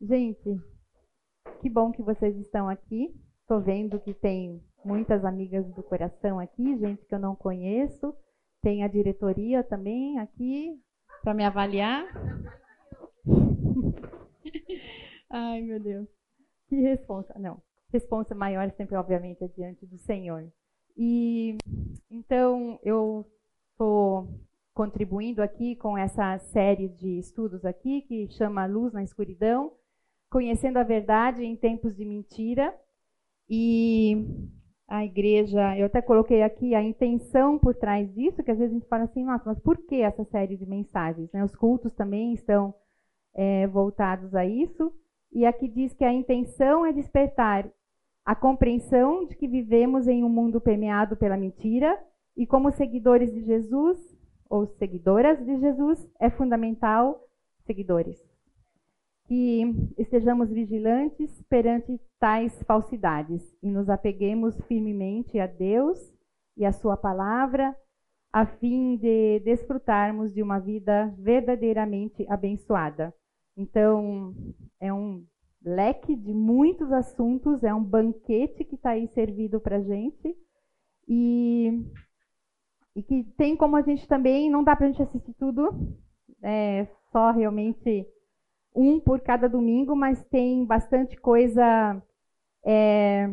Gente, que bom que vocês estão aqui. Estou vendo que tem muitas amigas do coração aqui, gente que eu não conheço. Tem a diretoria também aqui para me avaliar. Ai, meu Deus. Que responsa. Não, responsa maior sempre, obviamente, é diante do Senhor. E então eu estou contribuindo aqui com essa série de estudos aqui que chama Luz na Escuridão, conhecendo a verdade em tempos de mentira. E a igreja, eu até coloquei aqui a intenção por trás disso, que às vezes a gente fala assim, nossa, mas por que essa série de mensagens? Né? Os cultos também estão é, voltados a isso. E aqui diz que a intenção é despertar a compreensão de que vivemos em um mundo permeado pela mentira e como seguidores de Jesus ou seguidoras de Jesus é fundamental seguidores que estejamos vigilantes perante tais falsidades e nos apeguemos firmemente a Deus e a sua palavra a fim de desfrutarmos de uma vida verdadeiramente abençoada. Então, é um leque de muitos assuntos, é um banquete que está aí servido para a gente. E, e que tem como a gente também, não dá para a gente assistir tudo, é só realmente um por cada domingo, mas tem bastante coisa. É,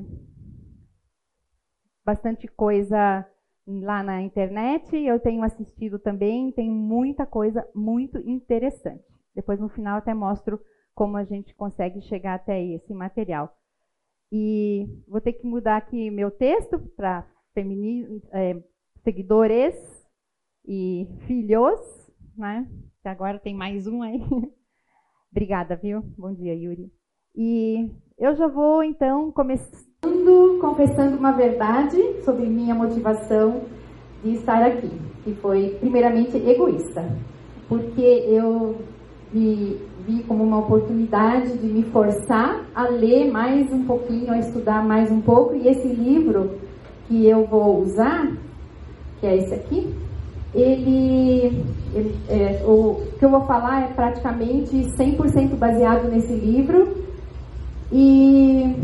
bastante coisa lá na internet. Eu tenho assistido também, tem muita coisa muito interessante. Depois no final até mostro como a gente consegue chegar até esse material. E vou ter que mudar aqui meu texto para é, seguidores e filhos, né? Agora tem mais um aí. Obrigada, viu? Bom dia, Yuri. E eu já vou então começando confessando uma verdade sobre minha motivação de estar aqui, que foi primeiramente egoísta, porque eu me vi como uma oportunidade de me forçar a ler mais um pouquinho, a estudar mais um pouco. E esse livro que eu vou usar, que é esse aqui, ele, é, o que eu vou falar é praticamente 100% baseado nesse livro. E,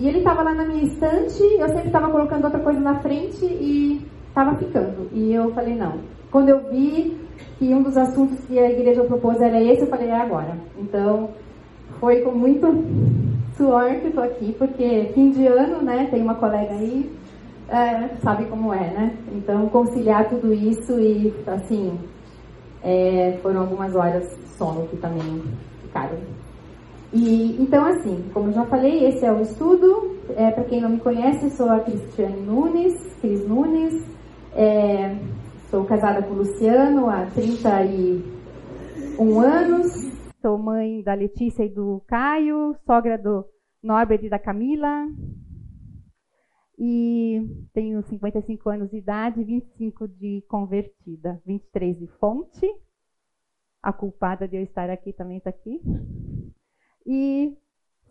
e ele estava lá na minha estante, eu sempre estava colocando outra coisa na frente e estava ficando. E eu falei, não. Quando eu vi que um dos assuntos que a igreja propôs era esse, eu falei, é agora. Então, foi com muito suor que estou aqui, porque fim de ano, né, tem uma colega aí, é, sabe como é, né? Então, conciliar tudo isso e, assim, é, foram algumas horas de sono que também ficaram. E, então, assim, como eu já falei, esse é o estudo. É, Para quem não me conhece, sou a Cristiane Nunes, Cris Nunes. É, Sou casada com o Luciano há 31 anos. Sou mãe da Letícia e do Caio, sogra do Norbert e da Camila. E tenho 55 anos de idade, 25 de convertida, 23 de fonte. A culpada de eu estar aqui também está aqui. E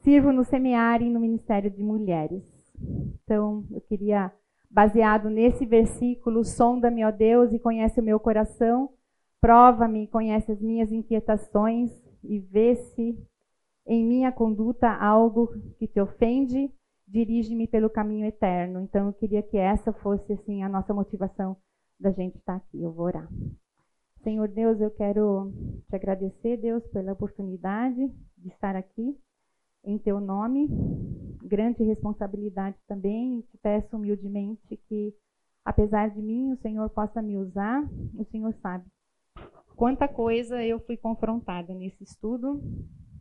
sirvo no semiário e no Ministério de Mulheres. Então, eu queria baseado nesse versículo: sonda-me, ó Deus, e conhece o meu coração, prova-me, conhece as minhas inquietações e vê se em minha conduta algo que te ofende, dirige-me pelo caminho eterno. Então eu queria que essa fosse assim a nossa motivação da gente estar aqui. Eu vou orar. Senhor Deus, eu quero te agradecer, Deus, pela oportunidade de estar aqui em teu nome, grande responsabilidade também, te peço humildemente que, apesar de mim, o Senhor possa me usar, o Senhor sabe. Quanta coisa eu fui confrontada nesse estudo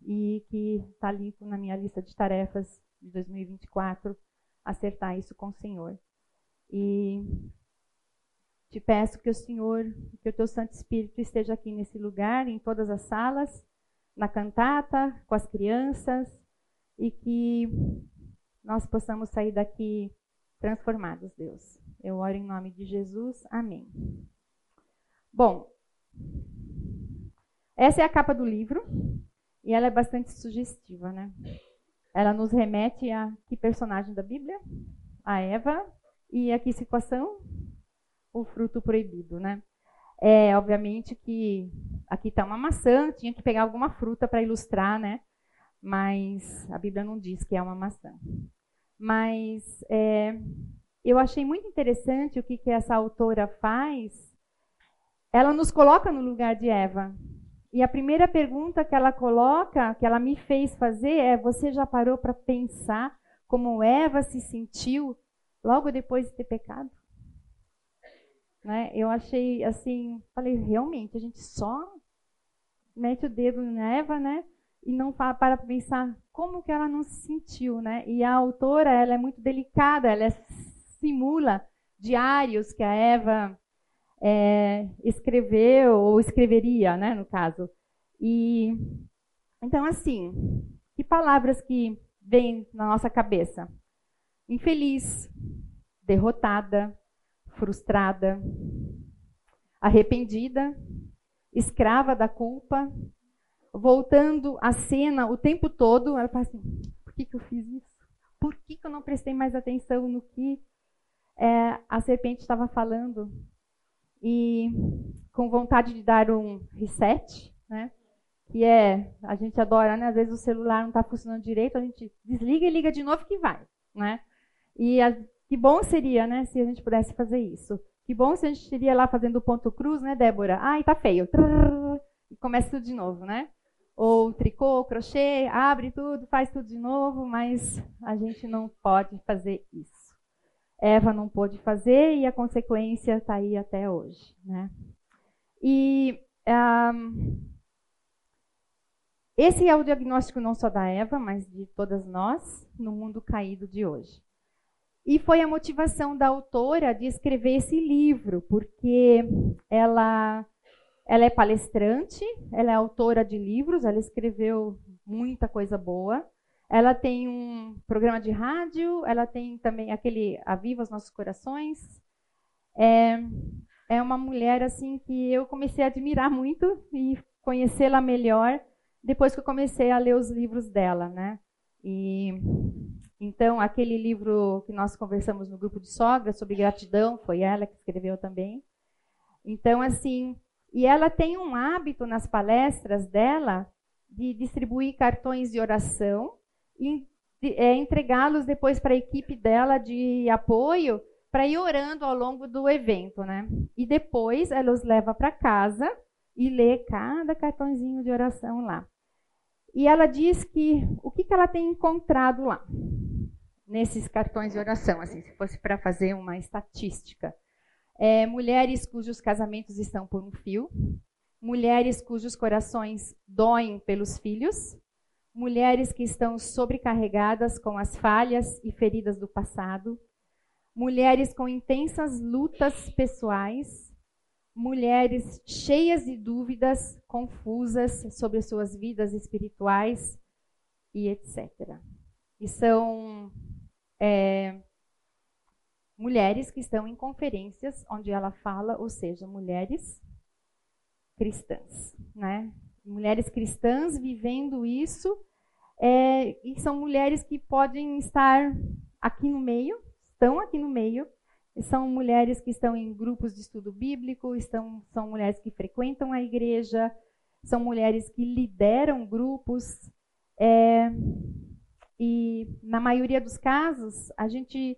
e que está ali na minha lista de tarefas de 2024, acertar isso com o Senhor. E te peço que o Senhor, que o teu Santo Espírito esteja aqui nesse lugar, em todas as salas, na cantata, com as crianças, e que nós possamos sair daqui transformados, Deus. Eu oro em nome de Jesus. Amém. Bom, essa é a capa do livro e ela é bastante sugestiva, né? Ela nos remete a que personagem da Bíblia? A Eva e a que situação? O fruto proibido, né? É, obviamente que aqui está uma maçã, tinha que pegar alguma fruta para ilustrar, né? mas a Bíblia não diz que é uma maçã. Mas é, eu achei muito interessante o que, que essa autora faz. Ela nos coloca no lugar de Eva. E a primeira pergunta que ela coloca, que ela me fez fazer, é: Você já parou para pensar como Eva se sentiu logo depois de ter pecado? Né? Eu achei assim, falei, realmente, a gente só mete o dedo na Eva, né? E não para para pensar como que ela não se sentiu, né? E a autora, ela é muito delicada, ela simula diários que a Eva é, escreveu ou escreveria, né, no caso. E então assim, que palavras que vêm na nossa cabeça? Infeliz, derrotada, frustrada, arrependida, escrava da culpa, voltando à cena o tempo todo, ela fala assim: por que, que eu fiz isso? Por que, que eu não prestei mais atenção no que é, a serpente estava falando? E com vontade de dar um reset, né? Que é, a gente adora, né? Às vezes o celular não está funcionando direito, a gente desliga e liga de novo que vai, né? E a, que bom seria, né, se a gente pudesse fazer isso. Que bom se a gente estaria lá fazendo o ponto cruz, né, Débora? Ai, tá feio. Trrr, e começa tudo de novo, né? Ou tricô, crochê, abre tudo, faz tudo de novo, mas a gente não pode fazer isso. Eva não pôde fazer e a consequência está aí até hoje. Né? E um, esse é o diagnóstico não só da Eva, mas de todas nós no mundo caído de hoje. E foi a motivação da autora de escrever esse livro, porque ela, ela é palestrante, ela é autora de livros, ela escreveu muita coisa boa. Ela tem um programa de rádio, ela tem também aquele Aviva os Nossos Corações. É, é uma mulher assim que eu comecei a admirar muito e conhecê-la melhor depois que eu comecei a ler os livros dela, né? E então aquele livro que nós conversamos no grupo de sogra sobre gratidão foi ela que escreveu também. Então assim, e ela tem um hábito nas palestras dela de distribuir cartões de oração e é, entregá-los depois para a equipe dela de apoio para ir orando ao longo do evento, né? E depois ela os leva para casa e lê cada cartãozinho de oração lá. E ela diz que o que, que ela tem encontrado lá nesses cartões de oração, assim, se fosse para fazer uma estatística. É, mulheres cujos casamentos estão por um fio, mulheres cujos corações doem pelos filhos, mulheres que estão sobrecarregadas com as falhas e feridas do passado, mulheres com intensas lutas pessoais, mulheres cheias de dúvidas, confusas sobre suas vidas espirituais e etc. E são é, mulheres que estão em conferências onde ela fala, ou seja, mulheres cristãs, né? mulheres cristãs vivendo isso, é, e são mulheres que podem estar aqui no meio, estão aqui no meio, são mulheres que estão em grupos de estudo bíblico, estão, são mulheres que frequentam a igreja, são mulheres que lideram grupos, é, e na maioria dos casos a gente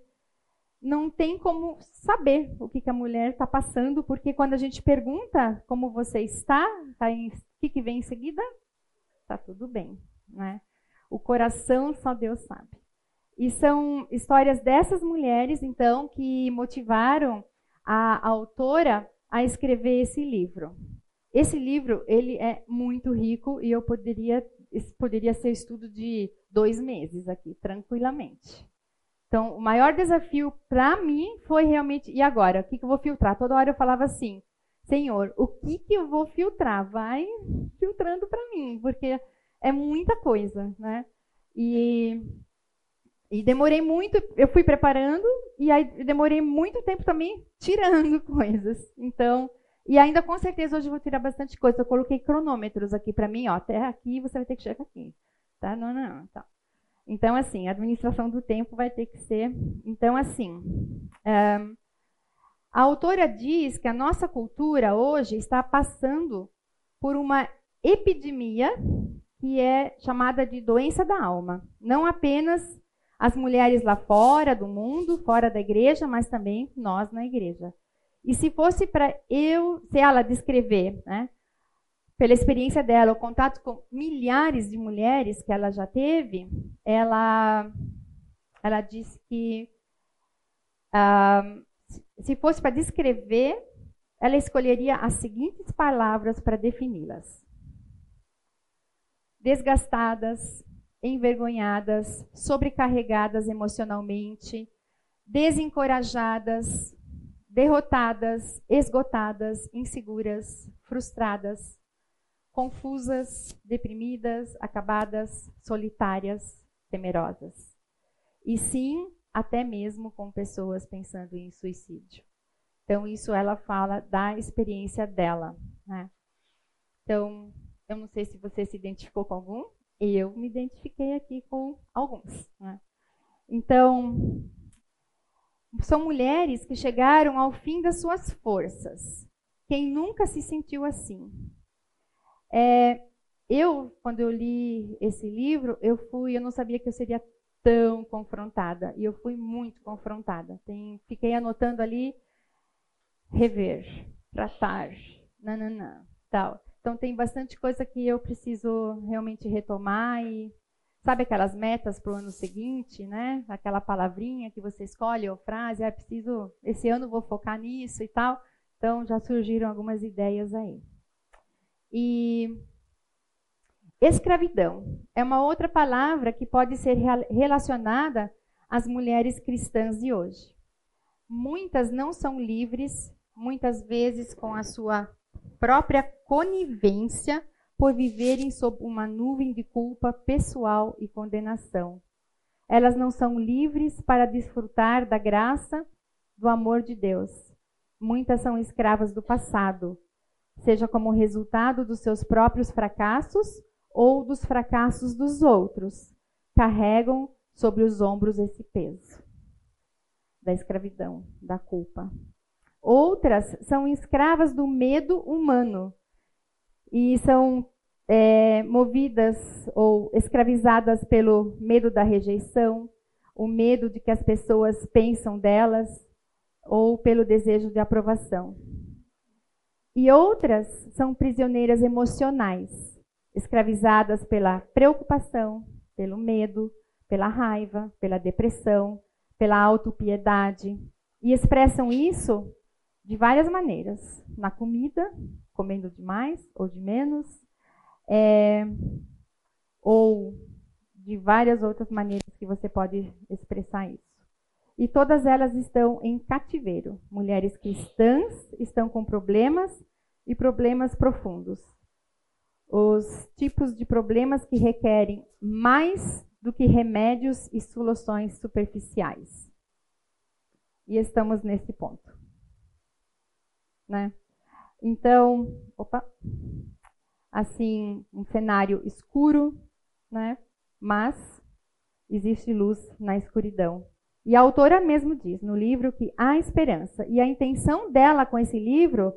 não tem como saber o que, que a mulher está passando, porque quando a gente pergunta como você está, tá em, o que, que vem em seguida? Está tudo bem. Né? O coração só Deus sabe. E são histórias dessas mulheres, então, que motivaram a, a autora a escrever esse livro. Esse livro ele é muito rico e eu poderia poderia ser estudo de dois meses aqui, tranquilamente. Então, o maior desafio para mim foi realmente, e agora? O que, que eu vou filtrar? Toda hora eu falava assim, Senhor, o que, que eu vou filtrar? Vai filtrando para mim, porque é muita coisa, né? E, e demorei muito, eu fui preparando, e aí demorei muito tempo também tirando coisas. Então, e ainda com certeza hoje eu vou tirar bastante coisa. Eu coloquei cronômetros aqui para mim, ó, até aqui você vai ter que chegar aqui. Tá? Não, não. Tá. Então, assim, a administração do tempo vai ter que ser. Então, assim, um, a autora diz que a nossa cultura hoje está passando por uma epidemia que é chamada de doença da alma. Não apenas as mulheres lá fora do mundo, fora da igreja, mas também nós na igreja. E se fosse para eu, se ela descrever, né, pela experiência dela, o contato com milhares de mulheres que ela já teve, ela, ela disse que uh, se fosse para descrever, ela escolheria as seguintes palavras para defini-las: desgastadas, envergonhadas, sobrecarregadas emocionalmente, desencorajadas, derrotadas, esgotadas, inseguras, frustradas, confusas, deprimidas, acabadas, solitárias, temerosas. E sim, até mesmo com pessoas pensando em suicídio. Então, isso ela fala da experiência dela. Né? Então, eu não sei se você se identificou com algum, eu me identifiquei aqui com alguns. Né? Então, são mulheres que chegaram ao fim das suas forças. Quem nunca se sentiu assim? É, eu, quando eu li esse livro, eu fui, eu não sabia que eu seria tão confrontada. E eu fui muito confrontada. Tem, fiquei anotando ali rever, tratar, nananã, tal. Então tem bastante coisa que eu preciso realmente retomar e sabe aquelas metas para o ano seguinte, né? Aquela palavrinha que você escolhe ou frase, ah, preciso esse ano vou focar nisso e tal. Então já surgiram algumas ideias aí. E escravidão é uma outra palavra que pode ser relacionada às mulheres cristãs de hoje. Muitas não são livres, muitas vezes com a sua própria conivência por viverem sob uma nuvem de culpa pessoal e condenação. Elas não são livres para desfrutar da graça, do amor de Deus. Muitas são escravas do passado, seja como resultado dos seus próprios fracassos ou dos fracassos dos outros. Carregam sobre os ombros esse peso da escravidão, da culpa. Outras são escravas do medo humano e são é, movidas ou escravizadas pelo medo da rejeição, o medo de que as pessoas pensam delas ou pelo desejo de aprovação. E outras são prisioneiras emocionais, escravizadas pela preocupação, pelo medo, pela raiva, pela depressão, pela autopiedade, e expressam isso de várias maneiras. Na comida, comendo demais ou de menos, é, ou de várias outras maneiras que você pode expressar isso. E todas elas estão em cativeiro. Mulheres cristãs estão com problemas e problemas profundos. Os tipos de problemas que requerem mais do que remédios e soluções superficiais. E estamos nesse ponto né? Então, opa, assim, um cenário escuro, né? Mas existe luz na escuridão. E a autora mesmo diz no livro que há esperança. E a intenção dela com esse livro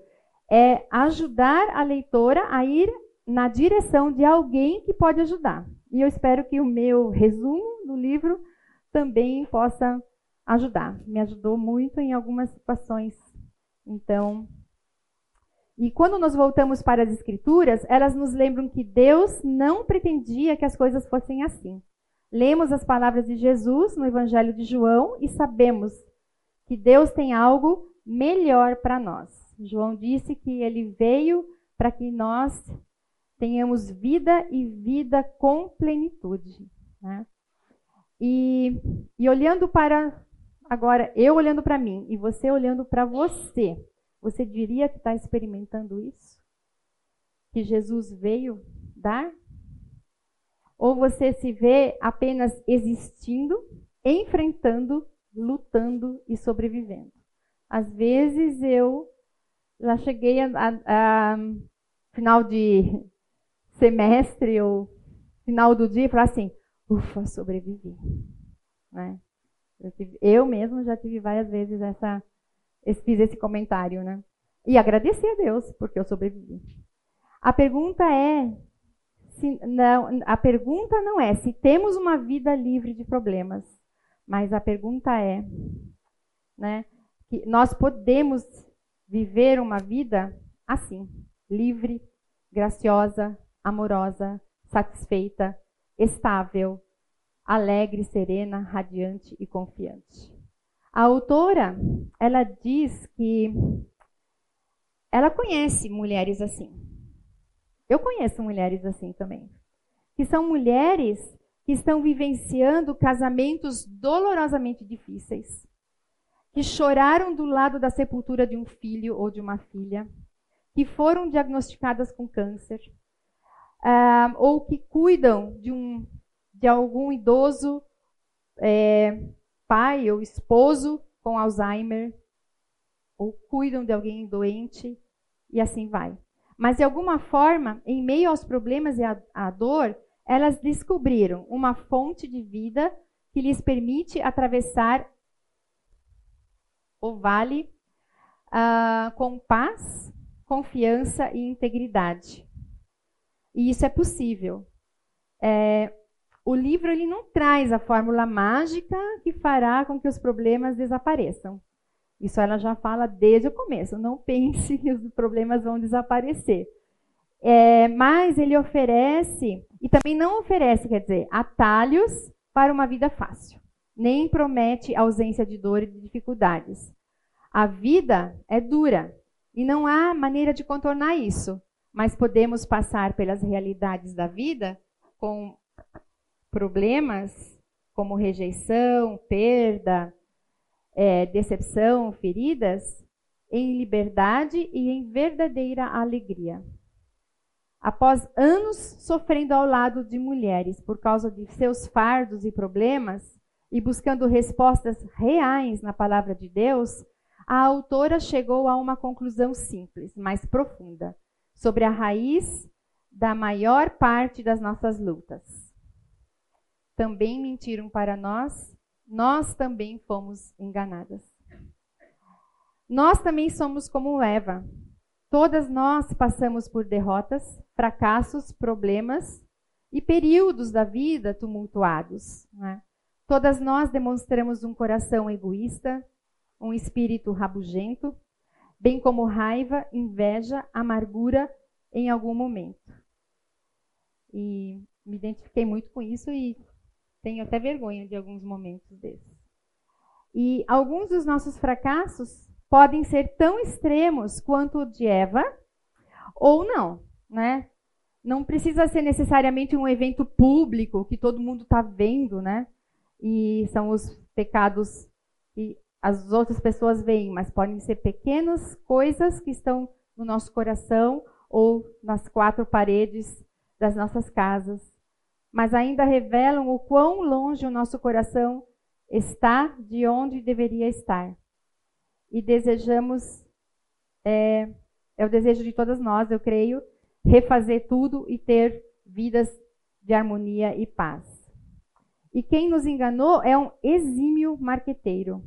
é ajudar a leitora a ir na direção de alguém que pode ajudar. E eu espero que o meu resumo do livro também possa ajudar. Me ajudou muito em algumas situações. Então, e quando nós voltamos para as Escrituras, elas nos lembram que Deus não pretendia que as coisas fossem assim. Lemos as palavras de Jesus no Evangelho de João e sabemos que Deus tem algo melhor para nós. João disse que ele veio para que nós tenhamos vida e vida com plenitude. Né? E, e olhando para. Agora, eu olhando para mim e você olhando para você. Você diria que está experimentando isso? Que Jesus veio dar? Ou você se vê apenas existindo, enfrentando, lutando e sobrevivendo? Às vezes eu já cheguei a, a, a final de semestre ou final do dia e falar assim, ufa, sobrevivi. Né? Eu, tive, eu mesmo já tive várias vezes essa fiz esse comentário, né? E agradecer a Deus porque eu sobrevivi. A pergunta é se, não, a pergunta não é se temos uma vida livre de problemas, mas a pergunta é, né, que nós podemos viver uma vida assim, livre, graciosa, amorosa, satisfeita, estável, alegre, serena, radiante e confiante. A autora, ela diz que ela conhece mulheres assim. Eu conheço mulheres assim também. Que são mulheres que estão vivenciando casamentos dolorosamente difíceis. Que choraram do lado da sepultura de um filho ou de uma filha. Que foram diagnosticadas com câncer. Uh, ou que cuidam de, um, de algum idoso é, pai ou esposo com Alzheimer, ou cuidam de alguém doente, e assim vai. Mas, de alguma forma, em meio aos problemas e à dor, elas descobriram uma fonte de vida que lhes permite atravessar o vale uh, com paz, confiança e integridade. E isso é possível. É, o livro ele não traz a fórmula mágica que fará com que os problemas desapareçam. Isso ela já fala desde o começo. Não pense que os problemas vão desaparecer. É, mas ele oferece, e também não oferece, quer dizer, atalhos para uma vida fácil. Nem promete ausência de dor e de dificuldades. A vida é dura e não há maneira de contornar isso. Mas podemos passar pelas realidades da vida com problemas como rejeição, perda, é, decepção, feridas, em liberdade e em verdadeira alegria. Após anos sofrendo ao lado de mulheres por causa de seus fardos e problemas, e buscando respostas reais na palavra de Deus, a autora chegou a uma conclusão simples, mas profunda, sobre a raiz da maior parte das nossas lutas também mentiram para nós, nós também fomos enganadas. Nós também somos como Eva. Todas nós passamos por derrotas, fracassos, problemas e períodos da vida tumultuados. Né? Todas nós demonstramos um coração egoísta, um espírito rabugento, bem como raiva, inveja, amargura em algum momento. E me identifiquei muito com isso e tenho até vergonha de alguns momentos desses. E alguns dos nossos fracassos podem ser tão extremos quanto o de Eva, ou não, né? Não precisa ser necessariamente um evento público que todo mundo está vendo, né? E são os pecados que as outras pessoas veem, mas podem ser pequenas coisas que estão no nosso coração ou nas quatro paredes das nossas casas mas ainda revelam o quão longe o nosso coração está de onde deveria estar. E desejamos, é, é o desejo de todas nós, eu creio, refazer tudo e ter vidas de harmonia e paz. E quem nos enganou é um exímio marqueteiro.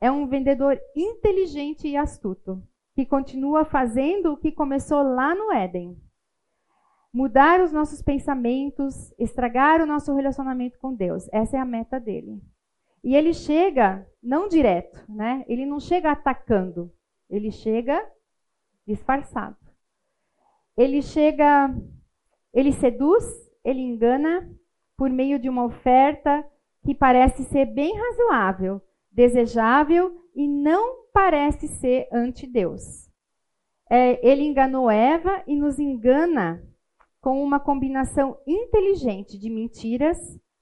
É um vendedor inteligente e astuto, que continua fazendo o que começou lá no Éden mudar os nossos pensamentos, estragar o nosso relacionamento com Deus. Essa é a meta dele. E ele chega não direto, né? Ele não chega atacando, ele chega disfarçado. Ele chega, ele seduz, ele engana por meio de uma oferta que parece ser bem razoável, desejável e não parece ser ante Deus. É, ele enganou Eva e nos engana com uma combinação inteligente de mentiras,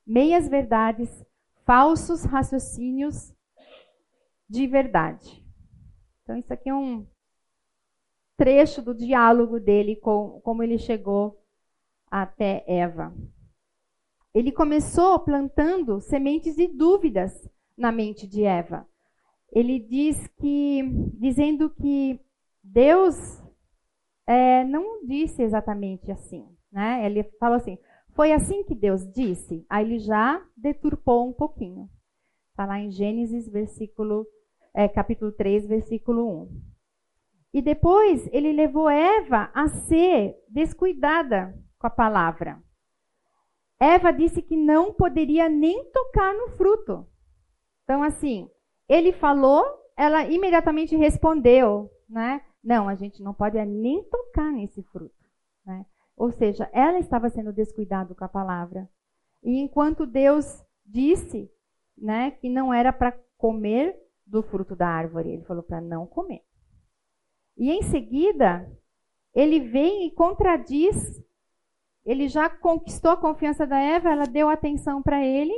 meias verdades, falsos raciocínios de verdade. Então, isso aqui é um trecho do diálogo dele com como ele chegou até Eva. Ele começou plantando sementes de dúvidas na mente de Eva. Ele diz que, dizendo que Deus é, não disse exatamente assim. Né? Ele falou assim: foi assim que Deus disse? Aí ele já deturpou um pouquinho. Está lá em Gênesis, versículo, é, capítulo 3, versículo 1. E depois ele levou Eva a ser descuidada com a palavra. Eva disse que não poderia nem tocar no fruto. Então, assim, ele falou, ela imediatamente respondeu, né? Não, a gente não pode nem tocar nesse fruto. Né? Ou seja, ela estava sendo descuidada com a palavra. E enquanto Deus disse né, que não era para comer do fruto da árvore, ele falou para não comer. E em seguida, ele vem e contradiz. Ele já conquistou a confiança da Eva, ela deu atenção para ele,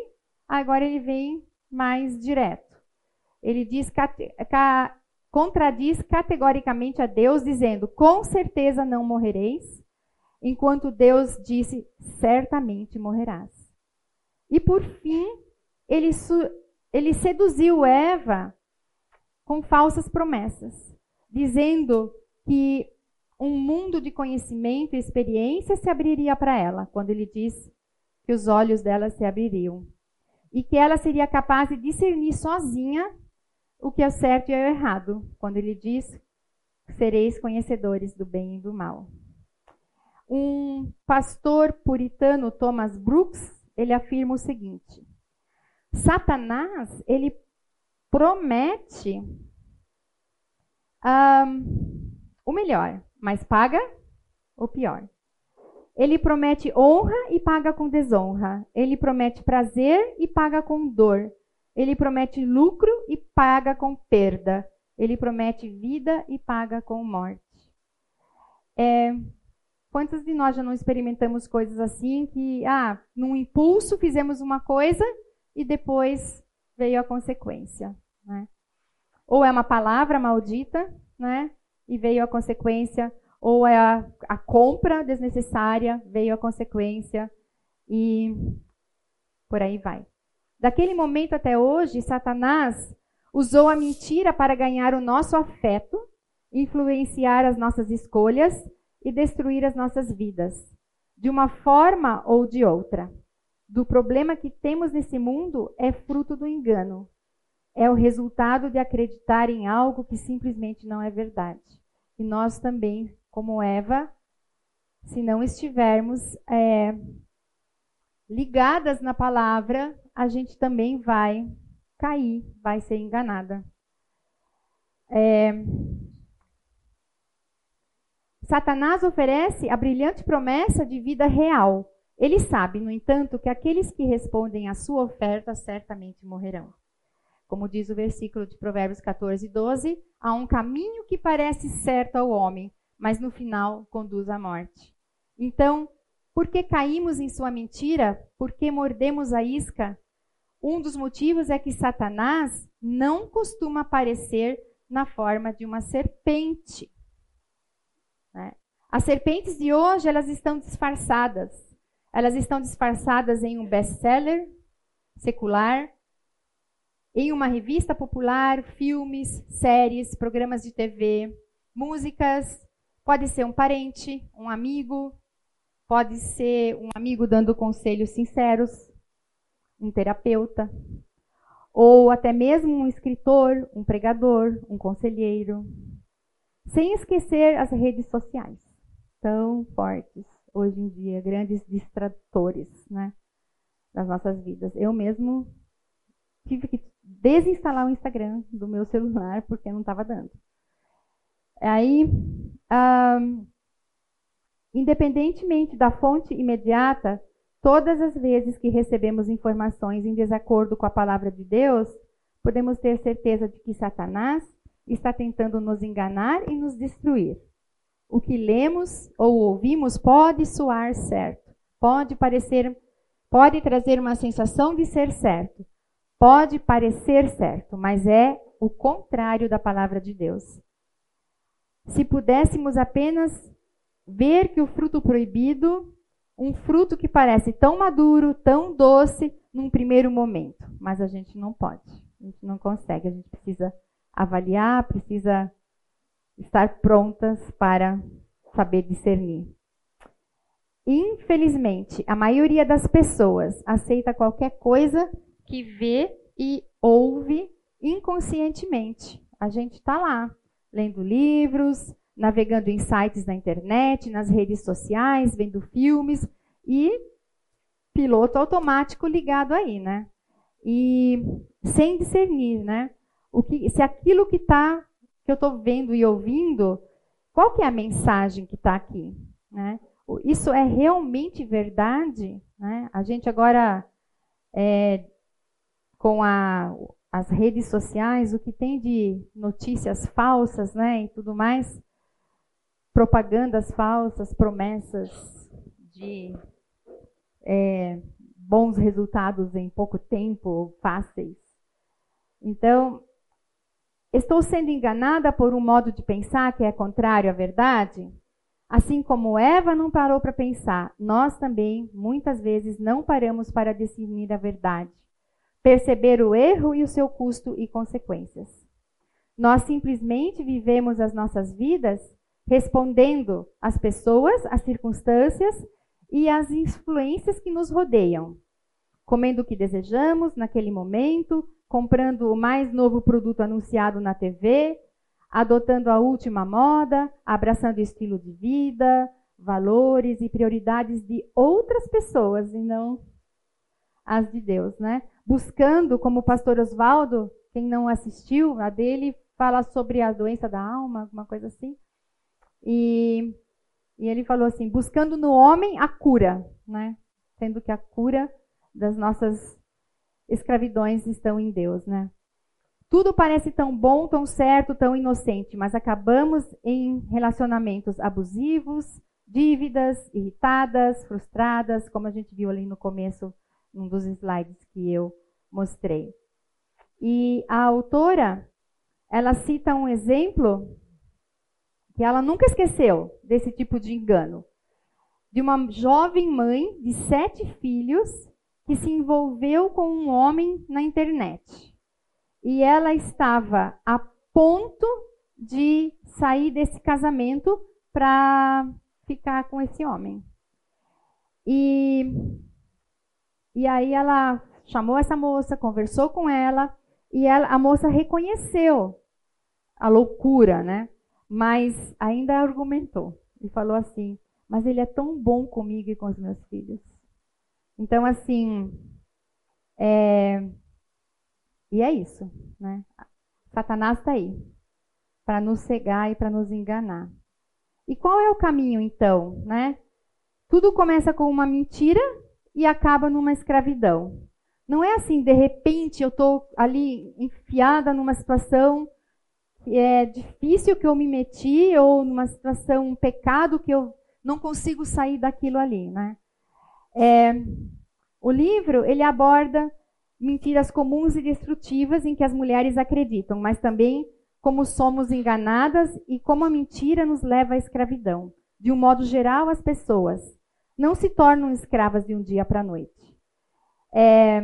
agora ele vem mais direto. Ele diz contradiz categoricamente a Deus, dizendo: Com certeza não morrereis, enquanto Deus disse: Certamente morrerás. E por fim, ele, ele seduziu Eva com falsas promessas, dizendo que um mundo de conhecimento e experiência se abriria para ela, quando ele diz que os olhos dela se abririam. E que ela seria capaz de discernir sozinha o que é certo e é errado, quando ele diz: sereis conhecedores do bem e do mal. Um pastor puritano, Thomas Brooks, ele afirma o seguinte: Satanás, ele promete um, o melhor, mas paga o pior. Ele promete honra e paga com desonra. Ele promete prazer e paga com dor. Ele promete lucro e paga com perda. Ele promete vida e paga com morte. É, quantos de nós já não experimentamos coisas assim que, ah, num impulso fizemos uma coisa e depois veio a consequência, né? Ou é uma palavra maldita, né? E veio a consequência, ou é a, a compra desnecessária, veio a consequência e por aí vai. Daquele momento até hoje, Satanás usou a mentira para ganhar o nosso afeto, influenciar as nossas escolhas e destruir as nossas vidas, de uma forma ou de outra. Do problema que temos nesse mundo é fruto do engano. É o resultado de acreditar em algo que simplesmente não é verdade. E nós também, como Eva, se não estivermos é, ligadas na palavra, a gente também vai cair, vai ser enganada. É... Satanás oferece a brilhante promessa de vida real. Ele sabe, no entanto, que aqueles que respondem à sua oferta certamente morrerão. Como diz o versículo de Provérbios 14, 12, há um caminho que parece certo ao homem, mas no final conduz à morte. Então, por que caímos em sua mentira? Por que mordemos a isca? Um dos motivos é que Satanás não costuma aparecer na forma de uma serpente. Né? As serpentes de hoje elas estão disfarçadas. Elas estão disfarçadas em um best-seller secular, em uma revista popular, filmes, séries, programas de TV, músicas. Pode ser um parente, um amigo, pode ser um amigo dando conselhos sinceros, um terapeuta, ou até mesmo um escritor, um pregador, um conselheiro. Sem esquecer as redes sociais, tão fortes hoje em dia, grandes distratores né, das nossas vidas. Eu mesmo tive que desinstalar o Instagram do meu celular porque não estava dando. Aí, um, independentemente da fonte imediata, Todas as vezes que recebemos informações em desacordo com a palavra de Deus, podemos ter certeza de que Satanás está tentando nos enganar e nos destruir. O que lemos ou ouvimos pode soar certo, pode parecer, pode trazer uma sensação de ser certo, pode parecer certo, mas é o contrário da palavra de Deus. Se pudéssemos apenas ver que o fruto proibido um fruto que parece tão maduro, tão doce, num primeiro momento. Mas a gente não pode, a gente não consegue, a gente precisa avaliar, precisa estar prontas para saber discernir. Infelizmente, a maioria das pessoas aceita qualquer coisa que vê e ouve inconscientemente. A gente está lá, lendo livros, navegando em sites na internet, nas redes sociais, vendo filmes e piloto automático ligado aí, né? E sem discernir, né? O que, se aquilo que tá, que eu estou vendo e ouvindo, qual que é a mensagem que está aqui, né? Isso é realmente verdade, né? A gente agora é, com a, as redes sociais, o que tem de notícias falsas, né, e tudo mais, propagandas falsas, promessas de é, bons resultados em pouco tempo, fáceis. Então, estou sendo enganada por um modo de pensar que é contrário à verdade? Assim como Eva não parou para pensar, nós também, muitas vezes, não paramos para discernir a verdade, perceber o erro e o seu custo e consequências. Nós simplesmente vivemos as nossas vidas respondendo às pessoas, às circunstâncias e às influências que nos rodeiam. Comendo o que desejamos naquele momento, comprando o mais novo produto anunciado na TV, adotando a última moda, abraçando estilo de vida, valores e prioridades de outras pessoas e não as de Deus, né? Buscando, como o pastor Oswaldo, quem não assistiu, a dele fala sobre a doença da alma, alguma coisa assim. E, e ele falou assim: buscando no homem a cura, né? Sendo que a cura das nossas escravidões estão em Deus, né? Tudo parece tão bom, tão certo, tão inocente, mas acabamos em relacionamentos abusivos, dívidas, irritadas, frustradas, como a gente viu ali no começo, num dos slides que eu mostrei. E a autora, ela cita um exemplo que ela nunca esqueceu desse tipo de engano. De uma jovem mãe de sete filhos que se envolveu com um homem na internet e ela estava a ponto de sair desse casamento para ficar com esse homem. E, e aí ela chamou essa moça, conversou com ela, e ela, a moça reconheceu a loucura, né? Mas ainda argumentou e falou assim: Mas ele é tão bom comigo e com os meus filhos. Então, assim, é, e é isso, né? Satanás está aí para nos cegar e para nos enganar. E qual é o caminho então, né? Tudo começa com uma mentira e acaba numa escravidão. Não é assim, de repente eu estou ali enfiada numa situação é difícil que eu me meti ou numa situação, um pecado que eu não consigo sair daquilo ali, né? É, o livro ele aborda mentiras comuns e destrutivas em que as mulheres acreditam, mas também como somos enganadas e como a mentira nos leva à escravidão. De um modo geral, as pessoas não se tornam escravas de um dia para a noite. É,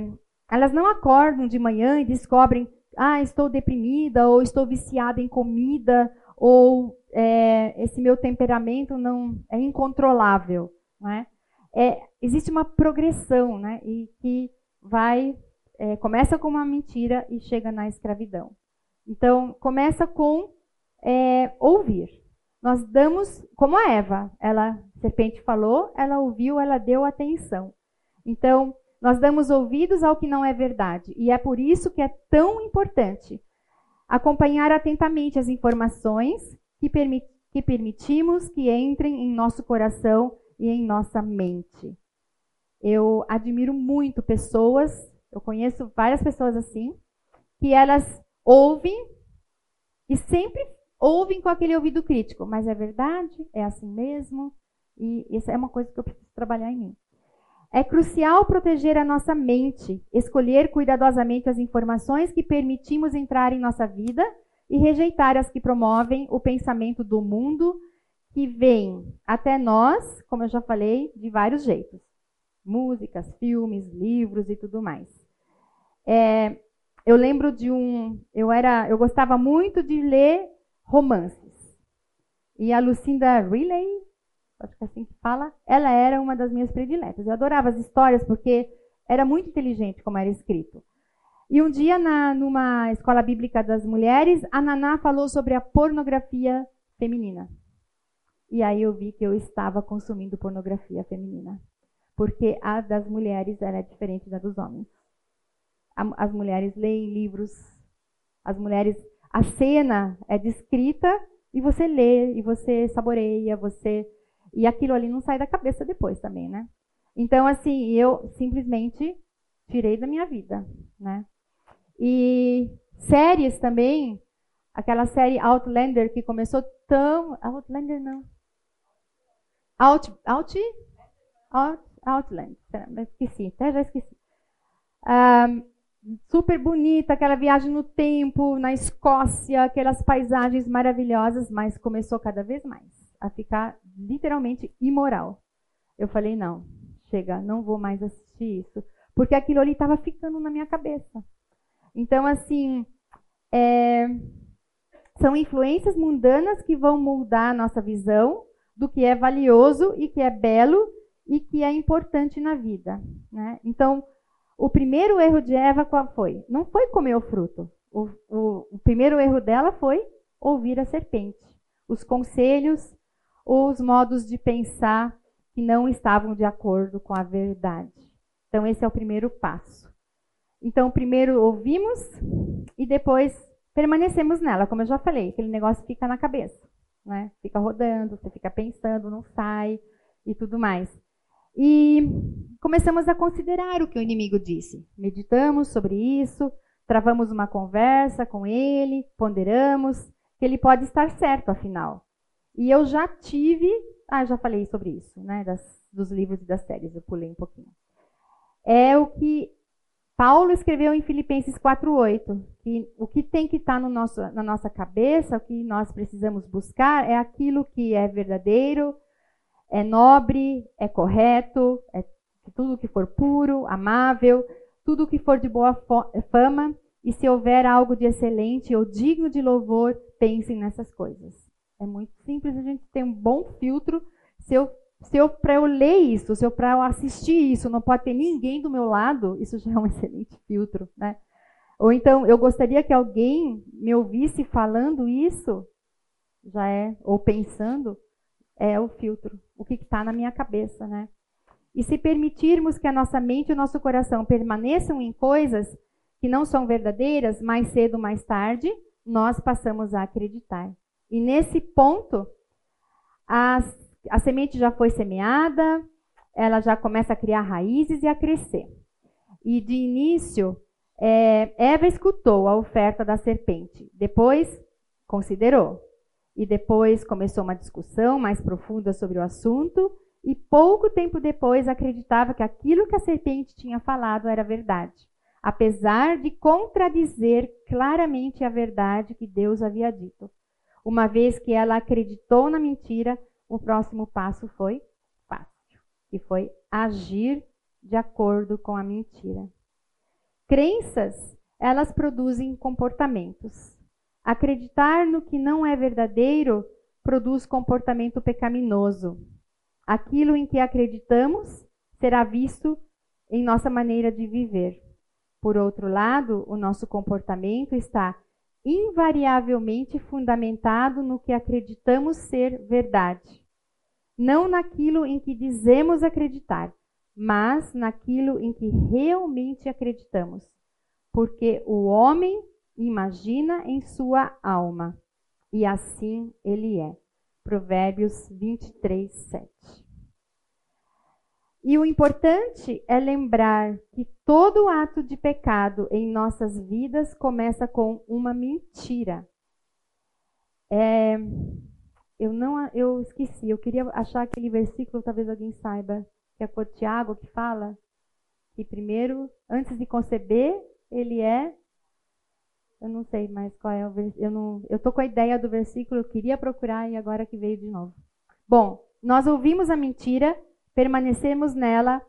elas não acordam de manhã e descobrem, ah, estou deprimida, ou estou viciada em comida, ou é, esse meu temperamento não é incontrolável. Não é? É, existe uma progressão, né, e que vai é, começa com uma mentira e chega na escravidão. Então, começa com é, ouvir. Nós damos, como a Eva, ela, a serpente falou, ela ouviu, ela deu atenção. Então, nós damos ouvidos ao que não é verdade. E é por isso que é tão importante acompanhar atentamente as informações que, permi que permitimos que entrem em nosso coração e em nossa mente. Eu admiro muito pessoas eu conheço várias pessoas assim, que elas ouvem e sempre ouvem com aquele ouvido crítico. Mas é verdade? É assim mesmo? E isso é uma coisa que eu preciso trabalhar em mim. É crucial proteger a nossa mente, escolher cuidadosamente as informações que permitimos entrar em nossa vida e rejeitar as que promovem o pensamento do mundo que vem até nós, como eu já falei, de vários jeitos. Músicas, filmes, livros e tudo mais. É, eu lembro de um. Eu era, eu gostava muito de ler romances. E a Lucinda Riley, acho que é assim que fala, ela era uma das minhas prediletas. Eu adorava as histórias porque era muito inteligente como era escrito. E um dia, na, numa escola bíblica das mulheres, a Naná falou sobre a pornografia feminina. E aí eu vi que eu estava consumindo pornografia feminina. Porque a das mulheres era diferente da dos homens. As mulheres leem livros, as mulheres. A cena é descrita e você lê, e você saboreia, você. E aquilo ali não sai da cabeça depois também, né? Então, assim, eu simplesmente tirei da minha vida, né? E séries também, aquela série Outlander que começou tão. Outlander não. Out, out, out, Outland. Esqueci, até já esqueci. Um, super bonita, aquela viagem no tempo, na Escócia, aquelas paisagens maravilhosas, mas começou cada vez mais a ficar literalmente imoral. Eu falei, não, chega, não vou mais assistir isso. Porque aquilo ali estava ficando na minha cabeça. Então, assim, é, são influências mundanas que vão mudar a nossa visão do que é valioso e que é belo e que é importante na vida. Né? Então, o primeiro erro de Eva qual foi? Não foi comer o fruto. O, o, o primeiro erro dela foi ouvir a serpente. Os conselhos, os modos de pensar que não estavam de acordo com a verdade. Então, esse é o primeiro passo. Então, primeiro ouvimos e depois permanecemos nela, como eu já falei, aquele negócio fica na cabeça, né? Fica rodando, você fica pensando, não sai e tudo mais. E começamos a considerar o que o inimigo disse. Meditamos sobre isso, travamos uma conversa com ele, ponderamos que ele pode estar certo, afinal. E eu já tive, ah, já falei sobre isso, né, das, dos livros e das séries, eu pulei um pouquinho. É o que Paulo escreveu em Filipenses 4:8, que o que tem que estar no nosso, na nossa cabeça, o que nós precisamos buscar é aquilo que é verdadeiro, é nobre, é correto, é tudo que for puro, amável, tudo que for de boa fama, e se houver algo de excelente ou digno de louvor, pensem nessas coisas. É muito simples a gente ter um bom filtro. Se eu, se eu para eu ler isso, se eu para eu assistir isso, não pode ter ninguém do meu lado, isso já é um excelente filtro, né? Ou então eu gostaria que alguém me ouvisse falando isso, já é, ou pensando, é o filtro, o que está na minha cabeça, né? E se permitirmos que a nossa mente e o nosso coração permaneçam em coisas que não são verdadeiras, mais cedo ou mais tarde, nós passamos a acreditar. E nesse ponto, a, a semente já foi semeada, ela já começa a criar raízes e a crescer. E de início, é, Eva escutou a oferta da serpente, depois considerou. E depois começou uma discussão mais profunda sobre o assunto, e pouco tempo depois acreditava que aquilo que a serpente tinha falado era verdade, apesar de contradizer claramente a verdade que Deus havia dito. Uma vez que ela acreditou na mentira, o próximo passo foi fácil, que foi agir de acordo com a mentira. Crenças, elas produzem comportamentos. Acreditar no que não é verdadeiro produz comportamento pecaminoso. Aquilo em que acreditamos será visto em nossa maneira de viver. Por outro lado, o nosso comportamento está invariavelmente fundamentado no que acreditamos ser verdade. Não naquilo em que dizemos acreditar, mas naquilo em que realmente acreditamos. Porque o homem imagina em sua alma, e assim ele é. Provérbios 23, 7. E o importante é lembrar que todo ato de pecado em nossas vidas começa com uma mentira. É, eu não, eu esqueci. Eu queria achar aquele versículo, talvez alguém saiba, que é o Tiago que fala que primeiro, antes de conceber, ele é eu não sei mais qual é o versículo. Eu, não, eu tô com a ideia do versículo, eu queria procurar e agora que veio de novo. Bom, nós ouvimos a mentira, permanecemos nela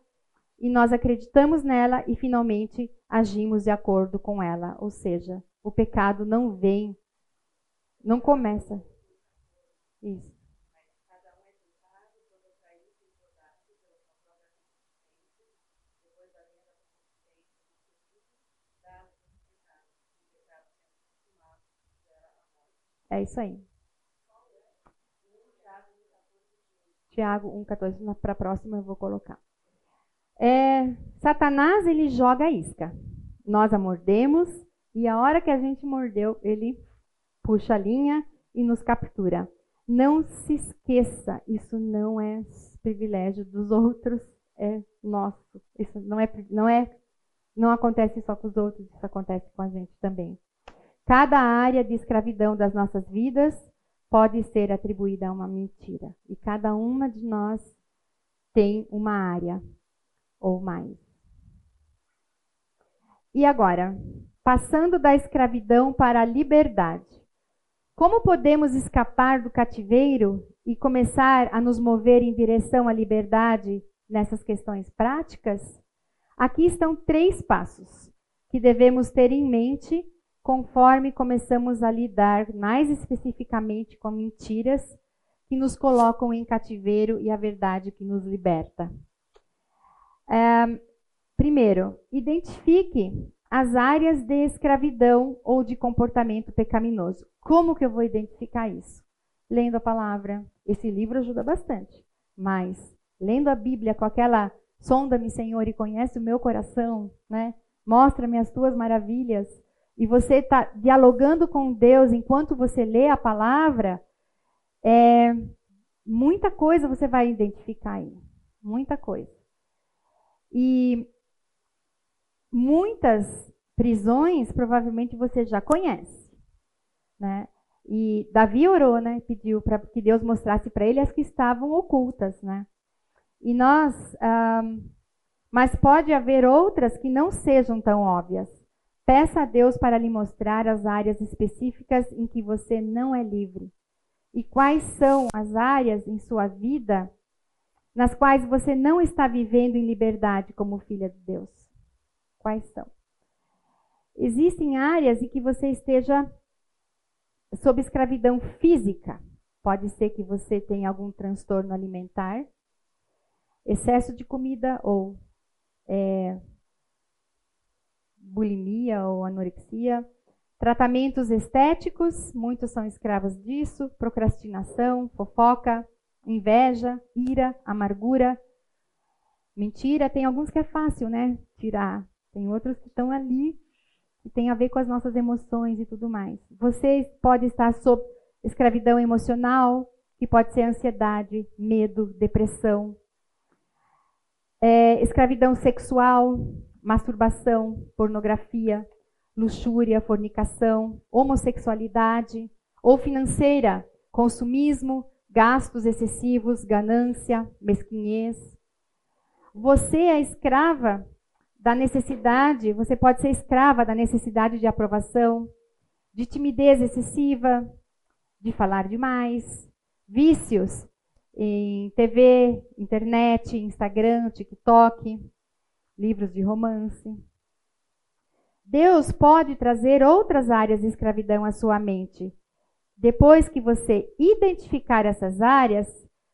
e nós acreditamos nela e finalmente agimos de acordo com ela. Ou seja, o pecado não vem, não começa. Isso. É isso aí. Tiago 1,14. Para a próxima eu vou colocar. É, Satanás, ele joga a isca. Nós a mordemos e a hora que a gente mordeu, ele puxa a linha e nos captura. Não se esqueça, isso não é privilégio dos outros, é nosso. Isso não é, não é, não acontece só com os outros, isso acontece com a gente também. Cada área de escravidão das nossas vidas pode ser atribuída a uma mentira. E cada uma de nós tem uma área ou mais. E agora, passando da escravidão para a liberdade. Como podemos escapar do cativeiro e começar a nos mover em direção à liberdade nessas questões práticas? Aqui estão três passos que devemos ter em mente conforme começamos a lidar mais especificamente com mentiras que nos colocam em cativeiro e a verdade que nos liberta. É, primeiro, identifique as áreas de escravidão ou de comportamento pecaminoso. Como que eu vou identificar isso? Lendo a palavra. Esse livro ajuda bastante. Mas, lendo a Bíblia com aquela sonda-me, Senhor, e conhece o meu coração, né? Mostra-me as tuas maravilhas e você está dialogando com Deus enquanto você lê a palavra, é, muita coisa você vai identificar aí. Muita coisa. E muitas prisões provavelmente você já conhece. Né? E Davi orou, né? Pediu para que Deus mostrasse para ele as que estavam ocultas, né? E nós, ah, mas pode haver outras que não sejam tão óbvias. Peça a Deus para lhe mostrar as áreas específicas em que você não é livre. E quais são as áreas em sua vida nas quais você não está vivendo em liberdade como filha de Deus? Quais são? Existem áreas em que você esteja sob escravidão física. Pode ser que você tenha algum transtorno alimentar, excesso de comida ou é, bulimia ou anorexia. Tratamentos estéticos, muitos são escravos disso. Procrastinação, fofoca, inveja, ira, amargura. Mentira, tem alguns que é fácil, né? Tirar. Tem outros que estão ali, que tem a ver com as nossas emoções e tudo mais. Você pode estar sob escravidão emocional, que pode ser ansiedade, medo, depressão. É, escravidão sexual, masturbação, pornografia, luxúria, fornicação, homossexualidade, ou financeira, consumismo, gastos excessivos, ganância, mesquinhez. Você é escrava da necessidade, você pode ser escrava da necessidade de aprovação, de timidez excessiva, de falar demais, vícios em TV, internet, Instagram, TikTok, livros de romance. Deus pode trazer outras áreas de escravidão à sua mente. Depois que você identificar essas áreas,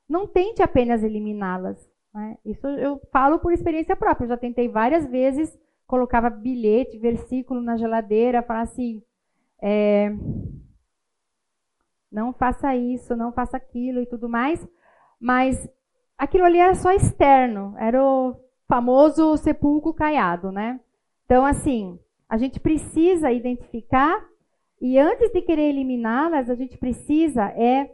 não tente apenas eliminá-las. Né? Isso eu falo por experiência própria. Eu já tentei várias vezes, colocava bilhete, versículo na geladeira, falava assim: é, não faça isso, não faça aquilo e tudo mais. Mas aquilo ali era só externo, era o famoso sepulcro caiado, né? Então, assim, a gente precisa identificar e antes de querer eliminá-las, a gente precisa é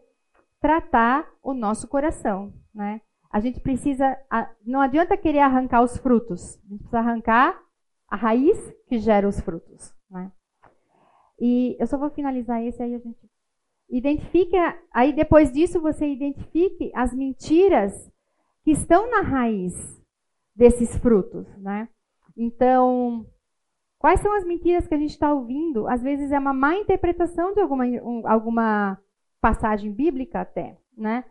tratar o nosso coração, né? A gente precisa, não adianta querer arrancar os frutos, a gente precisa arrancar a raiz que gera os frutos, né? E eu só vou finalizar esse aí a gente identifique, aí depois disso você identifique as mentiras que estão na raiz desses frutos, né? Então, quais são as mentiras que a gente está ouvindo? Às vezes é uma má interpretação de alguma, um, alguma passagem bíblica até, né?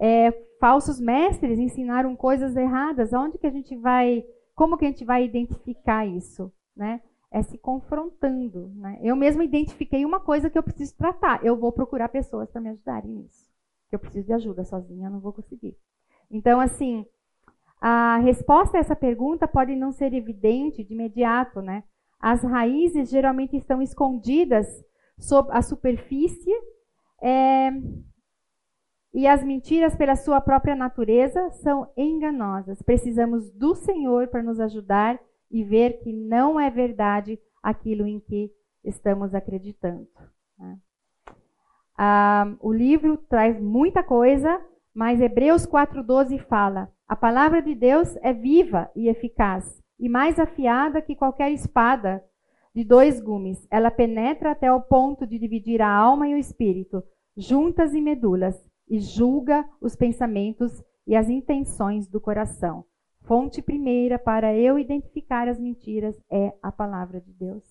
É, falsos mestres ensinaram coisas erradas. Onde que a gente vai? Como que a gente vai identificar isso, né? É se confrontando, né? Eu mesmo identifiquei uma coisa que eu preciso tratar. Eu vou procurar pessoas para me ajudarem nisso. Eu preciso de ajuda sozinha, não vou conseguir. Então, assim, a resposta a essa pergunta pode não ser evidente de imediato, né? As raízes geralmente estão escondidas sob a superfície é, E as mentiras, pela sua própria natureza, são enganosas. Precisamos do Senhor para nos ajudar e ver que não é verdade aquilo em que estamos acreditando. Né? Ah, o livro traz muita coisa, mas Hebreus 4,12 fala: a palavra de Deus é viva e eficaz, e mais afiada que qualquer espada de dois gumes. Ela penetra até o ponto de dividir a alma e o espírito, juntas e medulas, e julga os pensamentos e as intenções do coração. Fonte primeira para eu identificar as mentiras é a palavra de Deus.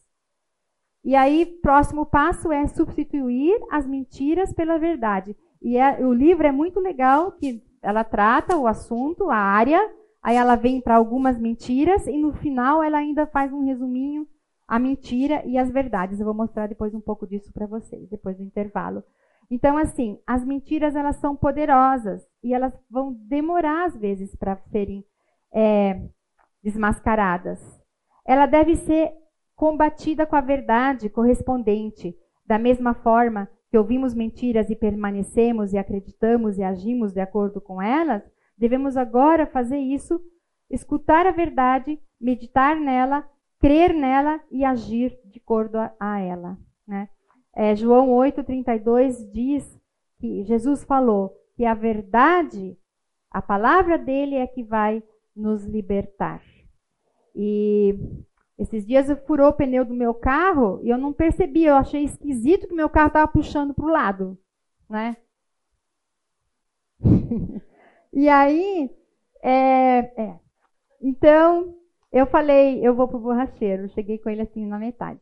E aí, próximo passo é substituir as mentiras pela verdade. E é, o livro é muito legal, que ela trata o assunto, a área, aí ela vem para algumas mentiras, e no final ela ainda faz um resuminho, a mentira e as verdades. Eu vou mostrar depois um pouco disso para vocês, depois do intervalo. Então, assim, as mentiras elas são poderosas e elas vão demorar às vezes para serem é, desmascaradas. Ela deve ser combatida com a verdade correspondente, da mesma forma que ouvimos mentiras e permanecemos e acreditamos e agimos de acordo com elas, devemos agora fazer isso, escutar a verdade, meditar nela, crer nela e agir de acordo a, a ela. Né? É, João 8,32 diz que Jesus falou que a verdade, a palavra dele é que vai nos libertar. E esses dias eu furou o pneu do meu carro e eu não percebi, eu achei esquisito que meu carro estava puxando para o lado, né? e aí, é, é. então eu falei, eu vou pro borracheiro, cheguei com ele assim na metade,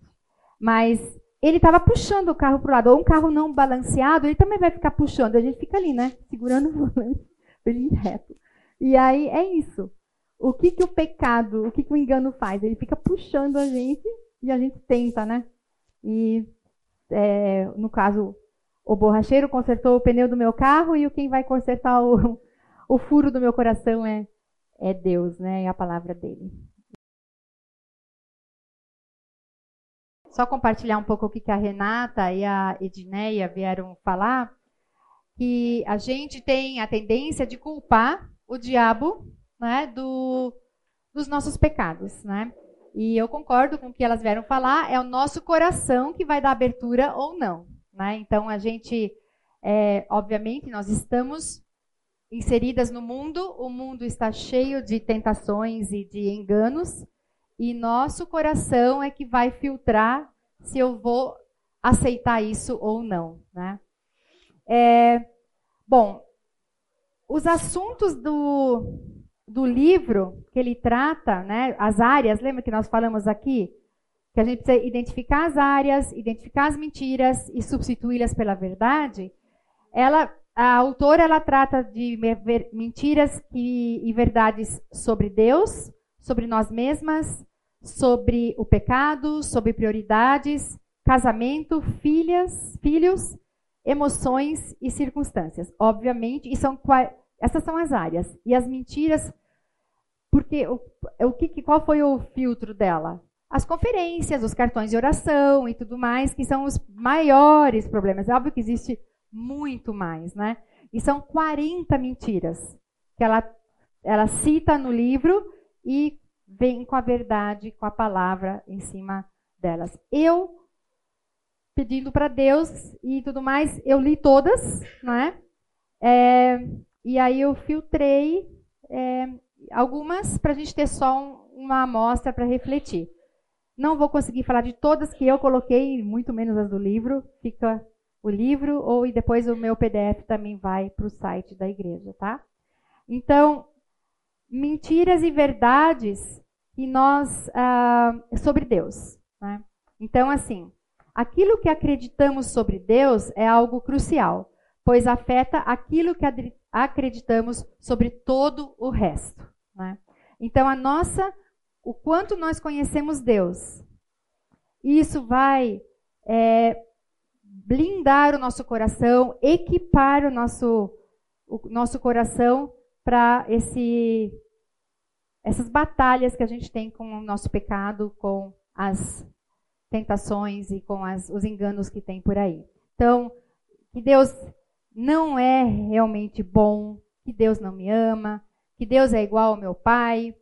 mas ele estava puxando o carro para o lado, ou um carro não balanceado, ele também vai ficar puxando. A gente fica ali, né? Segurando o volante ele reto. E aí é isso. O que, que o pecado, o que, que o engano faz? Ele fica puxando a gente e a gente tenta, né? E é, no caso, o borracheiro consertou o pneu do meu carro e quem vai consertar o, o furo do meu coração é, é Deus, né? É a palavra dele. só compartilhar um pouco o que a Renata e a Edneia vieram falar, que a gente tem a tendência de culpar o diabo né, do, dos nossos pecados. Né? E eu concordo com o que elas vieram falar, é o nosso coração que vai dar abertura ou não. Né? Então a gente, é, obviamente, nós estamos inseridas no mundo, o mundo está cheio de tentações e de enganos, e nosso coração é que vai filtrar se eu vou aceitar isso ou não. Né? É, bom, os assuntos do, do livro que ele trata, né, as áreas, lembra que nós falamos aqui? Que a gente precisa identificar as áreas, identificar as mentiras e substituí-las pela verdade. Ela, a autora ela trata de mentiras e, verdades sobre Deus, sobre nós mesmas, sobre o pecado, sobre prioridades, casamento, filhas, filhos, emoções e circunstâncias. Obviamente, e são essas são as áreas. E as mentiras, porque o, o que, qual foi o filtro dela? As conferências, os cartões de oração e tudo mais, que são os maiores problemas. É óbvio que existe muito mais, né? E são 40 mentiras que ela, ela cita no livro e vem com a verdade, com a palavra em cima delas. Eu, pedindo para Deus e tudo mais, eu li todas, não é? é e aí eu filtrei é, algumas para a gente ter só um, uma amostra para refletir. Não vou conseguir falar de todas que eu coloquei, muito menos as do livro. Fica o livro ou e depois o meu PDF também vai para o site da igreja, tá? Então, mentiras e verdades e nós ah, sobre Deus. Né? Então, assim, aquilo que acreditamos sobre Deus é algo crucial, pois afeta aquilo que acreditamos sobre todo o resto. Né? Então, a nossa, o quanto nós conhecemos Deus, isso vai é, blindar o nosso coração, equipar o nosso, o nosso coração para esse essas batalhas que a gente tem com o nosso pecado, com as tentações e com as, os enganos que tem por aí. Então, que Deus não é realmente bom, que Deus não me ama, que Deus é igual ao meu pai,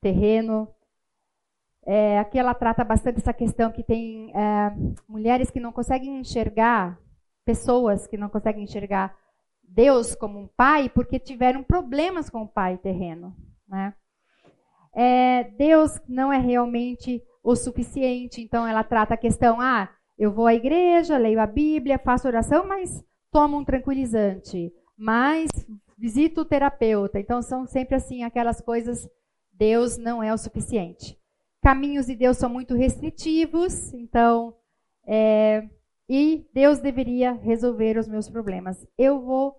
terreno. É, aqui ela trata bastante essa questão que tem é, mulheres que não conseguem enxergar, pessoas que não conseguem enxergar Deus como um pai porque tiveram problemas com o pai terreno. Né? É, Deus não é realmente o suficiente, então ela trata a questão: ah, eu vou à igreja, leio a Bíblia, faço oração, mas tomo um tranquilizante, mas visito o terapeuta. Então são sempre assim aquelas coisas. Deus não é o suficiente. Caminhos de Deus são muito restritivos, então é, e Deus deveria resolver os meus problemas. Eu vou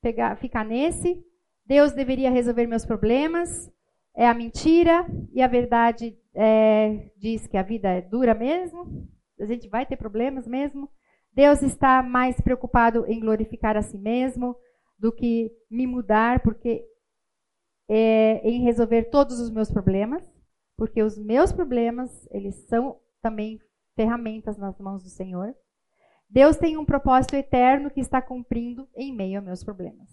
pegar, ficar nesse. Deus deveria resolver meus problemas. É a mentira e a verdade é, diz que a vida é dura mesmo. A gente vai ter problemas mesmo. Deus está mais preocupado em glorificar a si mesmo do que me mudar, porque é, em resolver todos os meus problemas, porque os meus problemas eles são também ferramentas nas mãos do Senhor. Deus tem um propósito eterno que está cumprindo em meio a meus problemas.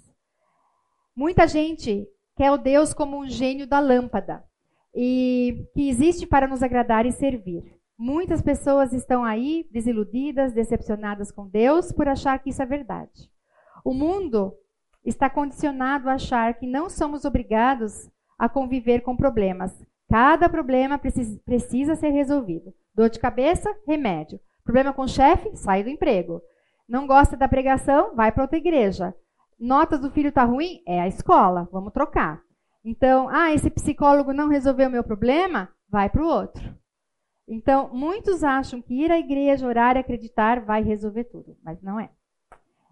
Muita gente quer o Deus como um gênio da lâmpada e que existe para nos agradar e servir. Muitas pessoas estão aí desiludidas, decepcionadas com Deus por achar que isso é verdade. O mundo está condicionado a achar que não somos obrigados a conviver com problemas. Cada problema precisa, ser resolvido. Dor de cabeça, remédio. Problema com o chefe, sai do emprego. Não gosta da pregação, vai para outra igreja. Notas do filho está ruim? É a escola, vamos trocar. Então, ah, esse psicólogo não resolveu meu problema? Vai para o outro. Então, muitos acham que ir à igreja, orar e acreditar vai resolver tudo, mas não é.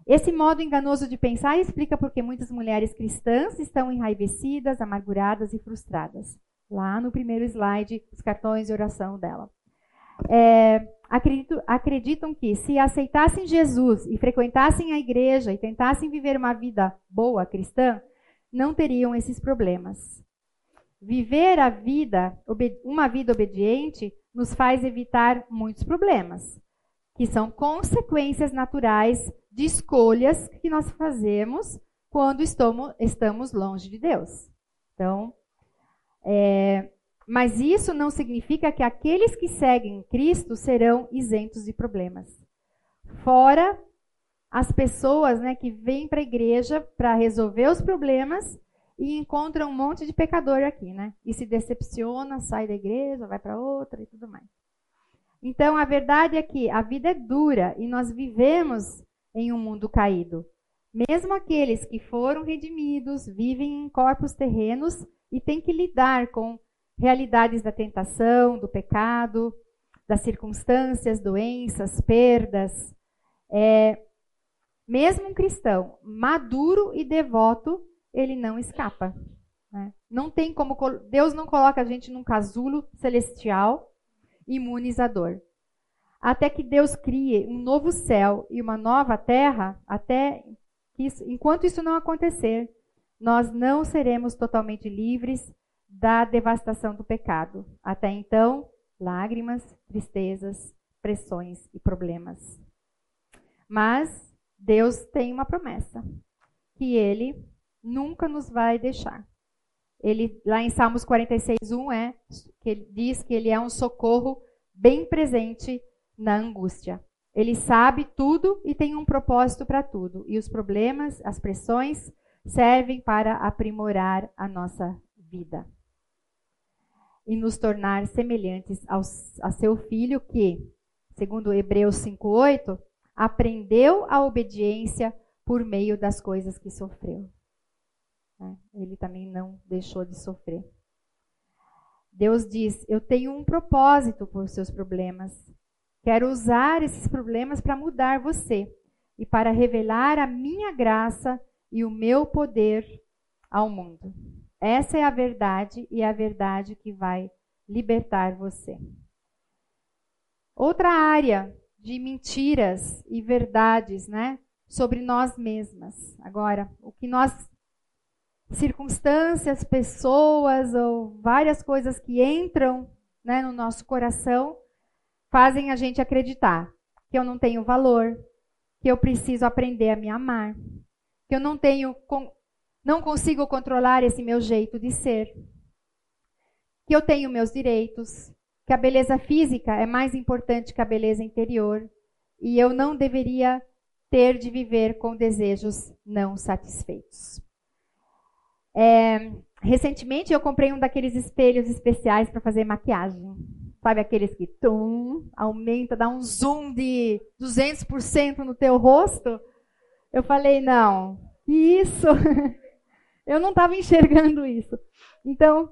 Esse modo enganoso de pensar explica por que muitas mulheres cristãs estão enraivecidas, amarguradas e frustradas. Lá no primeiro slide, os cartões de oração dela. É, acredito, acreditam que se aceitassem Jesus e frequentassem a igreja e tentassem viver uma vida boa cristã, não teriam esses problemas. Viver a vida, uma vida obediente, nos faz evitar muitos problemas, que são consequências naturais de escolhas que nós fazemos quando estamos longe de Deus. Então, é, mas isso não significa que aqueles que seguem Cristo serão isentos de problemas. Fora as pessoas né, que vêm para a igreja para resolver os problemas e encontra um monte de pecador aqui, né? E se decepciona, sai da igreja, vai para outra e tudo mais. Então, a verdade é que a vida é dura e nós vivemos em um mundo caído. Mesmo aqueles que foram redimidos vivem em corpos terrenos e têm que lidar com realidades da tentação, do pecado, das circunstâncias, doenças, perdas. É, mesmo um cristão maduro e devoto ele não escapa. Né? Não tem como. Deus não coloca a gente num casulo celestial imunizador. Até que Deus crie um novo céu e uma nova terra, até isso, enquanto isso não acontecer, nós não seremos totalmente livres da devastação do pecado. Até então, lágrimas, tristezas, pressões e problemas. Mas Deus tem uma promessa que ele nunca nos vai deixar. Ele lá em Salmos 46:1 é que ele diz que ele é um socorro bem presente na angústia. Ele sabe tudo e tem um propósito para tudo. E os problemas, as pressões servem para aprimorar a nossa vida e nos tornar semelhantes ao, a seu filho que, segundo Hebreus 5:8, aprendeu a obediência por meio das coisas que sofreu. Né? Ele também não deixou de sofrer. Deus diz: Eu tenho um propósito por seus problemas. Quero usar esses problemas para mudar você e para revelar a minha graça e o meu poder ao mundo. Essa é a verdade e é a verdade que vai libertar você. Outra área de mentiras e verdades, né, sobre nós mesmas. Agora, o que nós circunstâncias, pessoas ou várias coisas que entram né, no nosso coração fazem a gente acreditar que eu não tenho valor, que eu preciso aprender a me amar, que eu não tenho não consigo controlar esse meu jeito de ser, que eu tenho meus direitos, que a beleza física é mais importante que a beleza interior e eu não deveria ter de viver com desejos não satisfeitos. É, recentemente eu comprei um daqueles espelhos especiais para fazer maquiagem. Sabe aqueles que tum, aumenta, dá um zoom de 200% no teu rosto? Eu falei, não, isso. eu não estava enxergando isso. Então,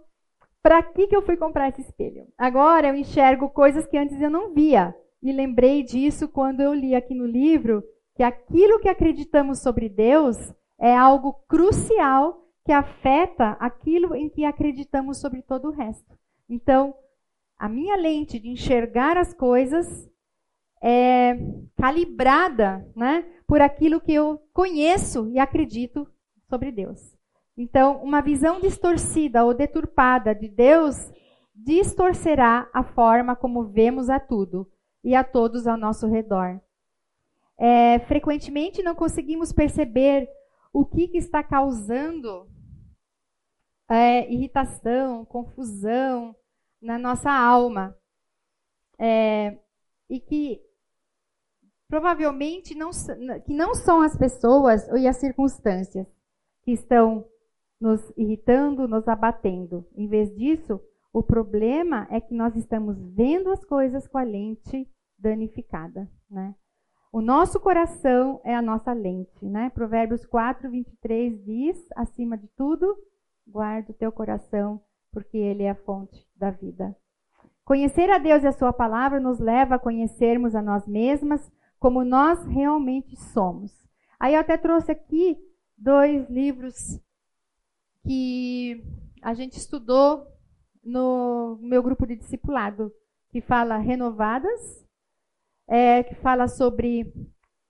para que, que eu fui comprar esse espelho? Agora eu enxergo coisas que antes eu não via. E lembrei disso quando eu li aqui no livro que aquilo que acreditamos sobre Deus é algo crucial que afeta aquilo em que acreditamos sobre todo o resto. Então, a minha lente de enxergar as coisas é calibrada né, por aquilo que eu conheço e acredito sobre Deus. Então, uma visão distorcida ou deturpada de Deus distorcerá a forma como vemos a tudo e a todos ao nosso redor. É, frequentemente não conseguimos perceber o que, que está causando é, irritação, confusão na nossa alma. É, e que provavelmente não, que não são as pessoas e as circunstâncias que estão nos irritando, nos abatendo. Em vez disso, o problema é que nós estamos vendo as coisas com a lente danificada. Né? O nosso coração é a nossa lente. Né? Provérbios 4, 23 diz: acima de tudo, guarda o teu coração, porque ele é a fonte da vida. Conhecer a Deus e a Sua palavra nos leva a conhecermos a nós mesmas como nós realmente somos. Aí eu até trouxe aqui dois livros que a gente estudou no meu grupo de discipulado, que fala Renovadas, é, que fala sobre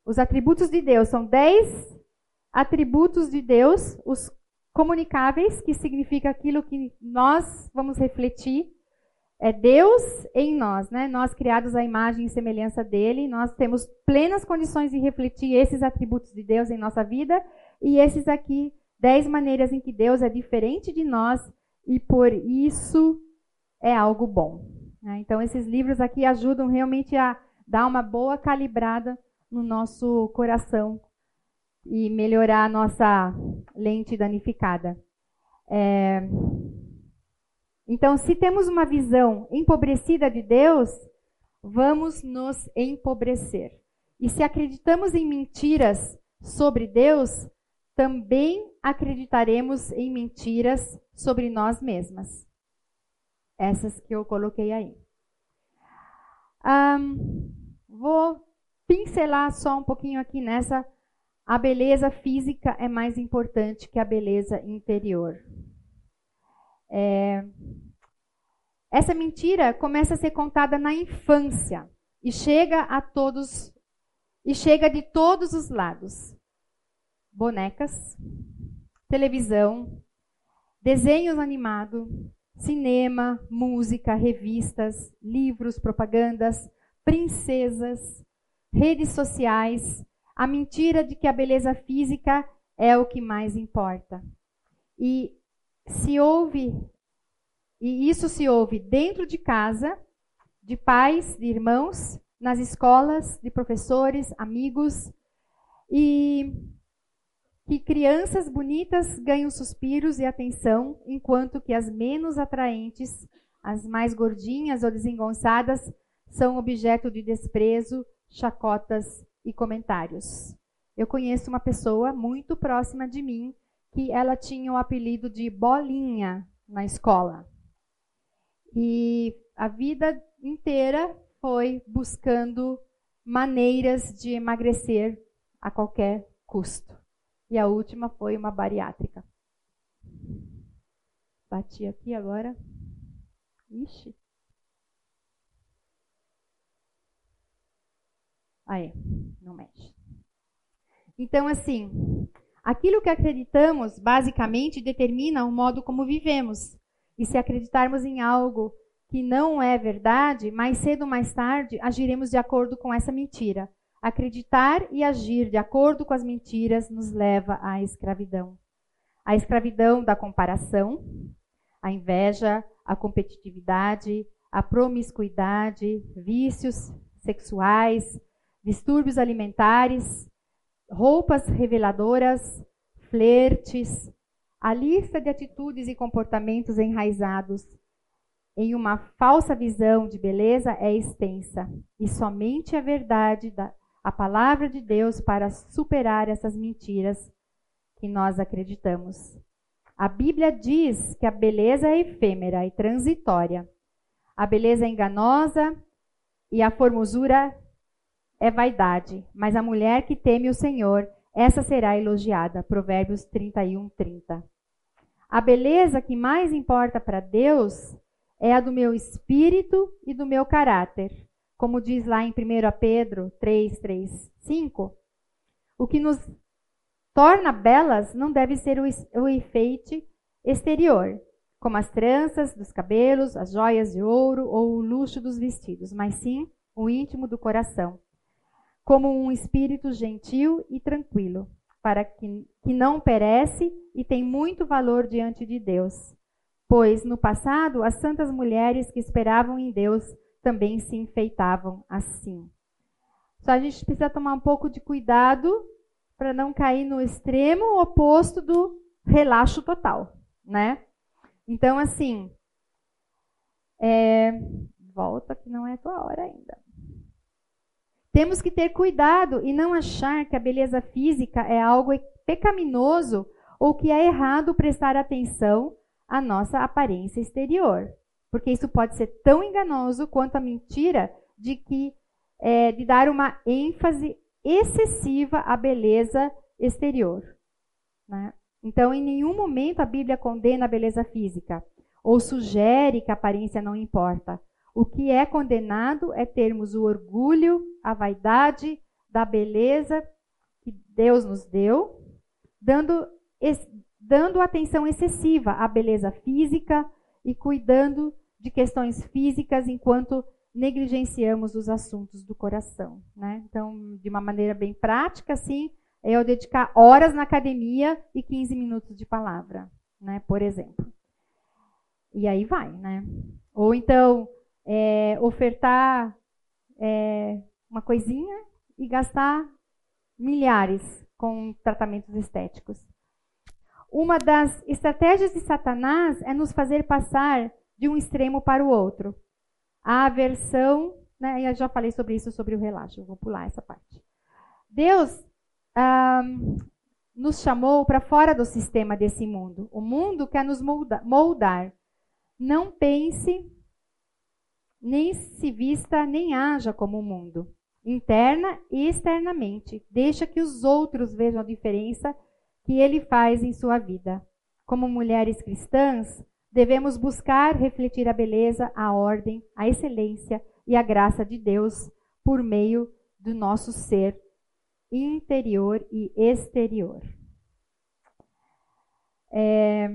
os atributos de Deus. São dez atributos de Deus, os comunicáveis, que significa aquilo que nós vamos refletir. É Deus em nós, né? Nós criados à imagem e semelhança dele, nós temos plenas condições de refletir esses atributos de Deus em nossa vida e esses aqui Dez maneiras em que Deus é diferente de nós e por isso é algo bom. Né? Então, esses livros aqui ajudam realmente a dar uma boa calibrada no nosso coração e melhorar a nossa lente danificada. É... Então, se temos uma visão empobrecida de Deus, vamos nos empobrecer. E se acreditamos em mentiras sobre Deus, também acreditaremos em mentiras sobre nós mesmas. Essas que eu coloquei aí. Um, vou pincelar só um pouquinho aqui nessa. A beleza física é mais importante que a beleza interior. É, essa mentira começa a ser contada na infância e chega a todos e chega de todos os lados bonecas, televisão, desenhos animados, cinema, música, revistas, livros, propagandas, princesas, redes sociais, a mentira de que a beleza física é o que mais importa. E se ouve, e isso se ouve dentro de casa, de pais, de irmãos, nas escolas, de professores, amigos, e que crianças bonitas ganham suspiros e atenção, enquanto que as menos atraentes, as mais gordinhas ou desengonçadas, são objeto de desprezo, chacotas e comentários. Eu conheço uma pessoa muito próxima de mim que ela tinha o apelido de Bolinha na escola. E a vida inteira foi buscando maneiras de emagrecer a qualquer custo. E a última foi uma bariátrica. Bati aqui agora. Ixi. Aí, não mexe. Então, assim, aquilo que acreditamos basicamente determina o modo como vivemos. E se acreditarmos em algo que não é verdade, mais cedo ou mais tarde agiremos de acordo com essa mentira. Acreditar e agir de acordo com as mentiras nos leva à escravidão. A escravidão da comparação, a inveja, a competitividade, a promiscuidade, vícios sexuais, distúrbios alimentares, roupas reveladoras, flertes, a lista de atitudes e comportamentos enraizados em uma falsa visão de beleza é extensa, e somente a verdade da a palavra de Deus para superar essas mentiras que nós acreditamos. A Bíblia diz que a beleza é efêmera e transitória. A beleza é enganosa e a formosura é vaidade, mas a mulher que teme o Senhor, essa será elogiada. Provérbios 31, 30. A beleza que mais importa para Deus é a do meu espírito e do meu caráter como diz lá em 1 Pedro 3, 3, 5, o que nos torna belas não deve ser o, efeito exterior, como as tranças dos cabelos, as joias de ouro ou o luxo dos vestidos, mas sim o íntimo do coração, como um espírito gentil e tranquilo, para que, que não perece e tem muito valor diante de Deus. Pois no passado as santas mulheres que esperavam em Deus também se enfeitavam assim. Só a gente precisa tomar um pouco de cuidado para não cair no extremo oposto do relaxo total, né? Então, assim, é... volta que não é tua hora ainda. Temos que ter cuidado e não achar que a beleza física é algo pecaminoso ou que é errado prestar atenção à nossa aparência exterior porque isso pode ser tão enganoso quanto a mentira de que é, de dar uma ênfase excessiva à beleza exterior. Né? Então, em nenhum momento a Bíblia condena a beleza física ou sugere que a aparência não importa. O que é condenado é termos o orgulho, a vaidade da beleza que Deus nos deu, dando, dando atenção excessiva à beleza física e cuidando de questões físicas enquanto negligenciamos os assuntos do coração. Né? Então, de uma maneira bem prática, assim, é eu dedicar horas na academia e 15 minutos de palavra, né? por exemplo. E aí vai, né? Ou então, é, ofertar é, uma coisinha e gastar milhares com tratamentos estéticos. Uma das estratégias de Satanás é nos fazer passar de um extremo para o outro. A aversão, né, eu já falei sobre isso, sobre o relaxo, vou pular essa parte. Deus ah, nos chamou para fora do sistema desse mundo. O mundo quer nos moldar. Não pense, nem se vista, nem haja como o mundo. Interna e externamente. Deixa que os outros vejam a diferença que ele faz em sua vida. Como mulheres cristãs, devemos buscar refletir a beleza, a ordem, a excelência e a graça de Deus por meio do nosso ser interior e exterior. É,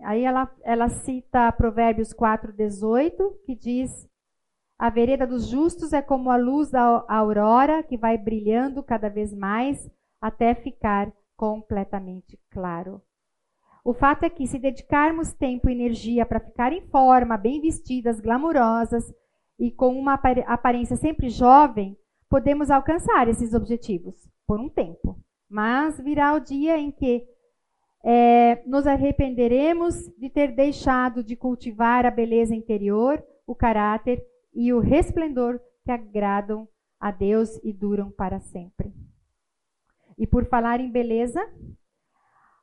aí ela, ela cita Provérbios 4, 18, que diz: A vereda dos justos é como a luz da aurora, que vai brilhando cada vez mais até ficar completamente claro. O fato é que, se dedicarmos tempo e energia para ficar em forma, bem vestidas, glamurosas e com uma aparência sempre jovem, podemos alcançar esses objetivos por um tempo. Mas virá o dia em que é, nos arrependeremos de ter deixado de cultivar a beleza interior, o caráter e o resplendor que agradam a Deus e duram para sempre. E por falar em beleza,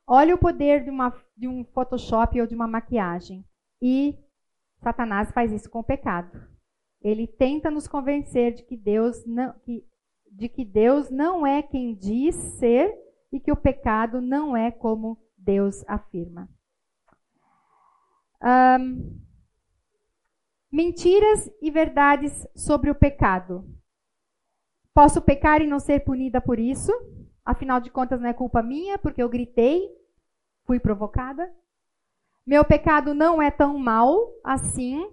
Olha o poder de, uma, de um Photoshop ou de uma maquiagem. E Satanás faz isso com o pecado. Ele tenta nos convencer de que Deus não, que, de que Deus não é quem diz ser e que o pecado não é como Deus afirma. Um, mentiras e verdades sobre o pecado. Posso pecar e não ser punida por isso? Afinal de contas, não é culpa minha, porque eu gritei, fui provocada. Meu pecado não é tão mal assim.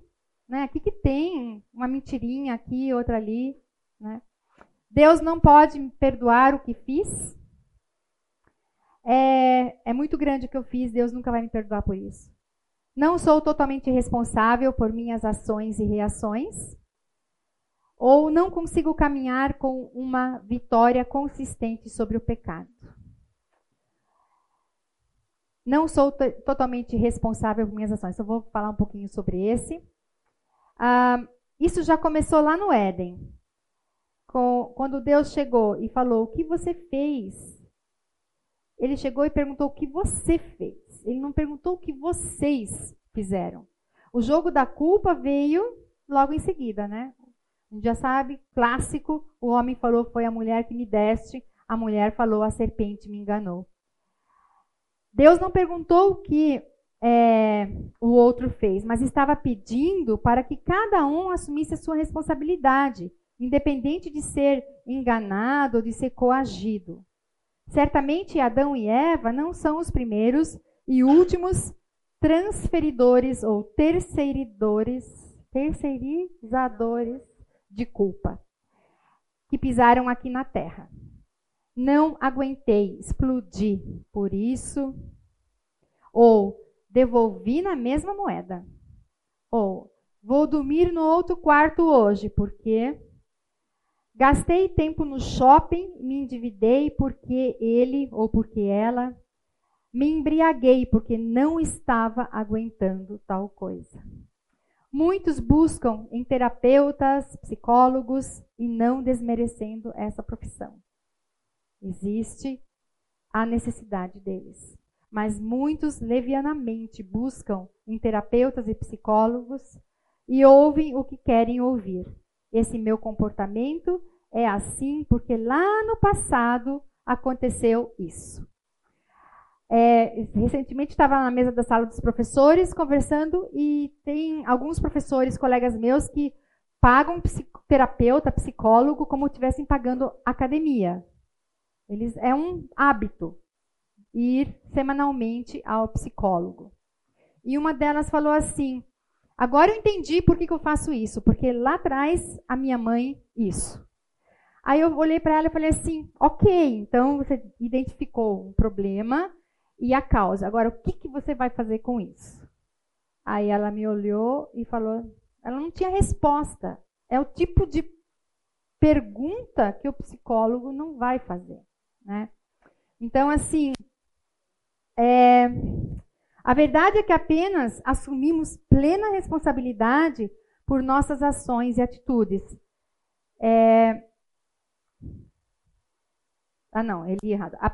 Né? O que, que tem? Uma mentirinha aqui, outra ali. Né? Deus não pode me perdoar o que fiz? É, é muito grande o que eu fiz, Deus nunca vai me perdoar por isso. Não sou totalmente responsável por minhas ações e reações? Ou não consigo caminhar com uma vitória consistente sobre o pecado? Não sou totalmente responsável por minhas ações. Eu vou falar um pouquinho sobre esse. Ah, isso já começou lá no Éden. Com, quando Deus chegou e falou: O que você fez? Ele chegou e perguntou: O que você fez? Ele não perguntou o que vocês fizeram. O jogo da culpa veio logo em seguida, né? A gente já sabe, clássico: o homem falou: Foi a mulher que me deste. A mulher falou: A serpente me enganou. Deus não perguntou o que é, o outro fez, mas estava pedindo para que cada um assumisse a sua responsabilidade, independente de ser enganado ou de ser coagido. Certamente Adão e Eva não são os primeiros e últimos transferidores ou terceiridores, terceirizadores de culpa que pisaram aqui na terra. Não aguentei, explodi. Por isso, ou devolvi na mesma moeda. Ou vou dormir no outro quarto hoje, porque gastei tempo no shopping, me endividei porque ele ou porque ela me embriaguei porque não estava aguentando tal coisa. Muitos buscam em terapeutas, psicólogos e não desmerecendo essa profissão. Existe a necessidade deles. Mas muitos levianamente buscam em terapeutas e psicólogos e ouvem o que querem ouvir. Esse meu comportamento é assim porque lá no passado aconteceu isso. É, recentemente estava na mesa da sala dos professores conversando e tem alguns professores, colegas meus, que pagam terapeuta, psicólogo, como estivessem pagando academia. Eles, é um hábito ir semanalmente ao psicólogo. E uma delas falou assim: Agora eu entendi por que, que eu faço isso, porque lá atrás a minha mãe, isso. Aí eu olhei para ela e falei assim: Ok, então você identificou um problema e a causa. Agora, o que, que você vai fazer com isso? Aí ela me olhou e falou: Ela não tinha resposta. É o tipo de pergunta que o psicólogo não vai fazer. Né? Então, assim, é, a verdade é que apenas assumimos plena responsabilidade por nossas ações e atitudes. É, ah, não, ele errado. A,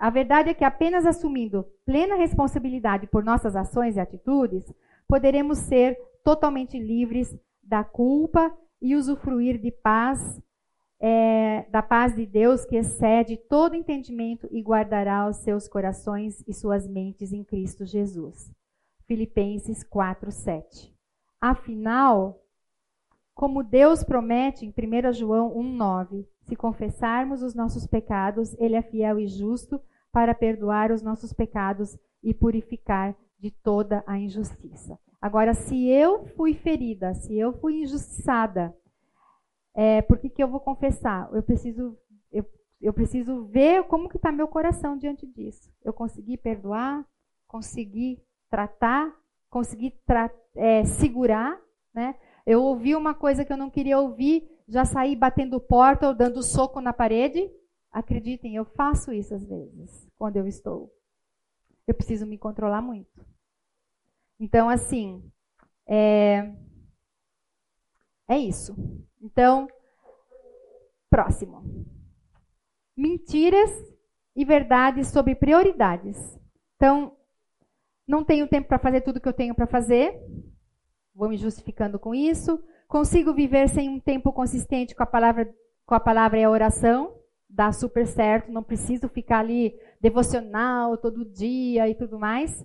a verdade é que apenas assumindo plena responsabilidade por nossas ações e atitudes, poderemos ser totalmente livres da culpa e usufruir de paz é, da paz de Deus que excede todo entendimento e guardará os seus corações e suas mentes em Cristo Jesus. Filipenses 4, 7. Afinal, como Deus promete em 1 João 1, 9, se confessarmos os nossos pecados, Ele é fiel e justo para perdoar os nossos pecados e purificar de toda a injustiça. Agora, se eu fui ferida, se eu fui injustiçada, é, por que, que eu vou confessar? Eu preciso, eu, eu preciso ver como que está meu coração diante disso. Eu consegui perdoar, consegui tratar, consegui tra é, segurar, né? Eu ouvi uma coisa que eu não queria ouvir, já saí batendo porta ou dando soco na parede. Acreditem, eu faço isso às vezes, quando eu estou. Eu preciso me controlar muito. Então, assim, é, é isso. Então, próximo. Mentiras e verdades sobre prioridades. Então, não tenho tempo para fazer tudo que eu tenho para fazer. Vou me justificando com isso. Consigo viver sem um tempo consistente com a palavra, com a palavra e a oração. Dá super certo. Não preciso ficar ali devocional todo dia e tudo mais.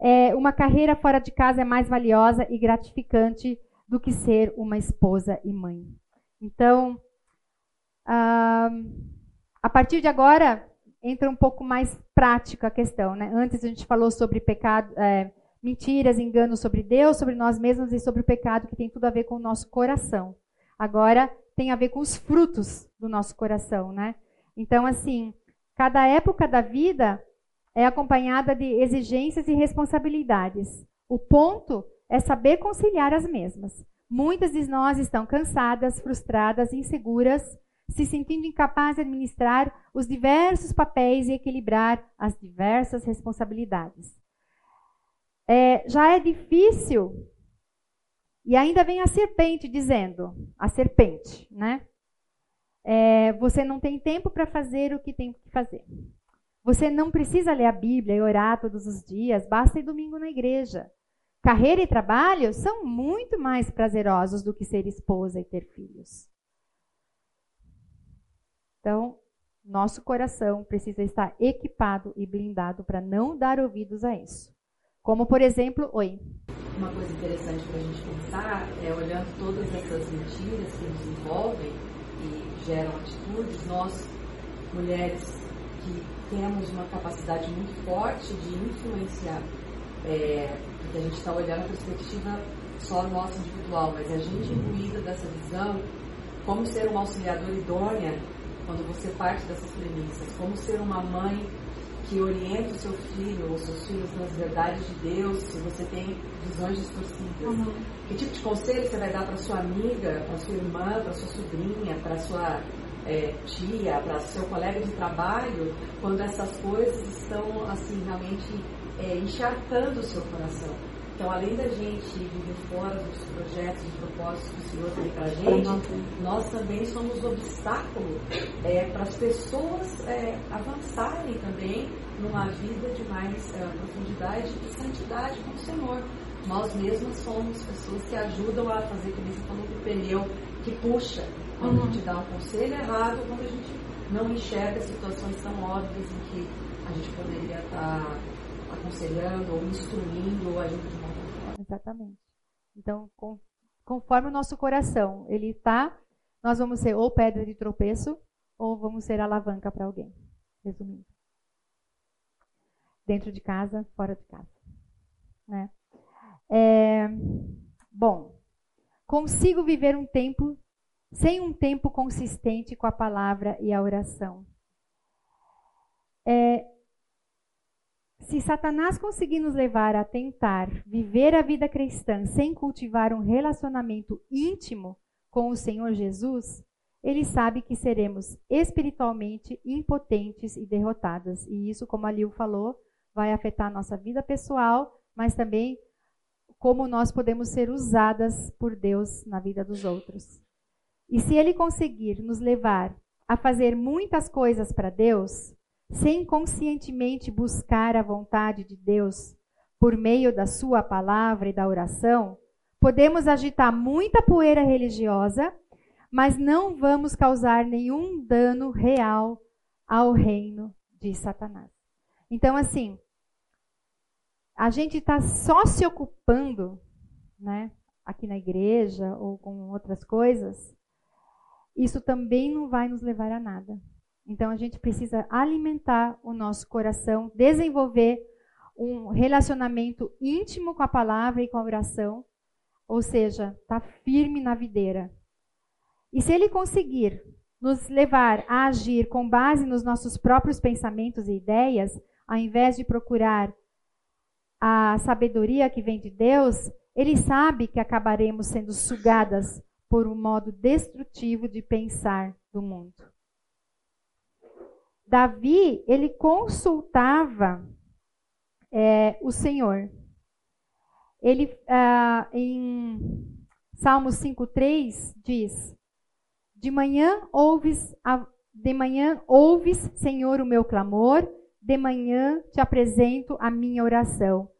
É, uma carreira fora de casa é mais valiosa e gratificante do que ser uma esposa e mãe. Então, ah, a partir de agora, entra um pouco mais prática a questão. Né? Antes a gente falou sobre pecado, é, mentiras, enganos sobre Deus, sobre nós mesmos e sobre o pecado, que tem tudo a ver com o nosso coração. Agora tem a ver com os frutos do nosso coração, né? Então, assim, cada época da vida é acompanhada de exigências e responsabilidades. O ponto é saber conciliar as mesmas. Muitas de nós estão cansadas, frustradas, inseguras, se sentindo incapazes de administrar os diversos papéis e equilibrar as diversas responsabilidades. É, já é difícil, e ainda vem a serpente dizendo, a serpente, né? É, você não tem tempo para fazer o que tem que fazer. Você não precisa ler a Bíblia e orar todos os dias, basta ir domingo na igreja. Carreira e trabalho são muito mais prazerosos do que ser esposa e ter filhos. Então, nosso coração precisa estar equipado e blindado para não dar ouvidos a isso. Como, por exemplo, oi. Uma coisa interessante para a gente pensar é, olhando todas essas mentiras que nos envolvem e geram atitudes, nós, mulheres que temos uma capacidade muito forte de influenciar é, porque a gente está olhando a perspectiva só nossa individual, mas a gente imbuída dessa visão, como ser uma auxiliadora idônea, quando você parte dessas premissas, como ser uma mãe que orienta o seu filho ou seus filhos nas verdades de Deus, se você tem visões distorcidas. Uhum. Que tipo de conselho você vai dar para sua amiga, para sua irmã, para sua sobrinha, para sua é, tia, para seu colega de trabalho, quando essas coisas estão assim realmente é, encharcando o seu coração. Então, além da gente viver fora dos projetos e propósitos que o Senhor tem para a gente, nós também somos obstáculo é, para as pessoas é, avançarem também numa vida de mais é, profundidade e santidade com o Senhor. Nós mesmos somos pessoas que ajudam a fazer, como você falou, do pneu que puxa. Quando uhum. a gente dá um conselho errado, quando a gente não enxerga situações tão óbvias em que a gente poderia estar. Tá aconselhando, ou instruindo, ou forma. Exatamente. Então, com, conforme o nosso coração ele está, nós vamos ser ou pedra de tropeço, ou vamos ser alavanca para alguém. Resumindo. Dentro de casa, fora de casa. Né? É, bom, consigo viver um tempo sem um tempo consistente com a palavra e a oração. É, se Satanás conseguir nos levar a tentar viver a vida cristã sem cultivar um relacionamento íntimo com o Senhor Jesus, ele sabe que seremos espiritualmente impotentes e derrotadas. E isso, como a Lil falou, vai afetar a nossa vida pessoal, mas também como nós podemos ser usadas por Deus na vida dos outros. E se ele conseguir nos levar a fazer muitas coisas para Deus, sem conscientemente buscar a vontade de Deus por meio da Sua palavra e da oração, podemos agitar muita poeira religiosa, mas não vamos causar nenhum dano real ao reino de Satanás. Então, assim, a gente está só se ocupando, né, aqui na igreja ou com outras coisas, isso também não vai nos levar a nada. Então a gente precisa alimentar o nosso coração, desenvolver um relacionamento íntimo com a palavra e com a oração, ou seja, estar tá firme na videira. E se ele conseguir nos levar a agir com base nos nossos próprios pensamentos e ideias, ao invés de procurar a sabedoria que vem de Deus, ele sabe que acabaremos sendo sugadas por um modo destrutivo de pensar do mundo. Davi, ele consultava é, o Senhor. Ele, ah, em Salmos 5,3, diz: De manhã ouves, a, de manhã ouves, Senhor, o meu clamor, de manhã te apresento a minha oração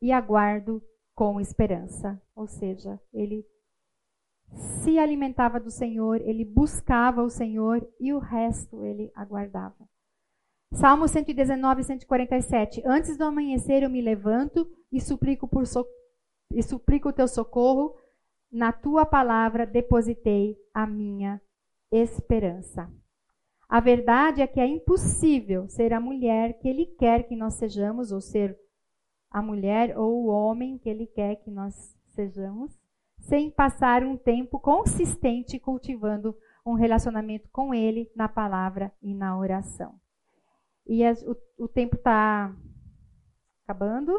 e aguardo com esperança. Ou seja, ele se alimentava do Senhor, ele buscava o Senhor e o resto ele aguardava. Salmo 119, 147. Antes do amanhecer eu me levanto e suplico, por so e suplico o teu socorro. Na tua palavra depositei a minha esperança. A verdade é que é impossível ser a mulher que ele quer que nós sejamos, ou ser a mulher ou o homem que ele quer que nós sejamos, sem passar um tempo consistente cultivando um relacionamento com Ele na palavra e na oração. E as, o, o, tempo está acabando.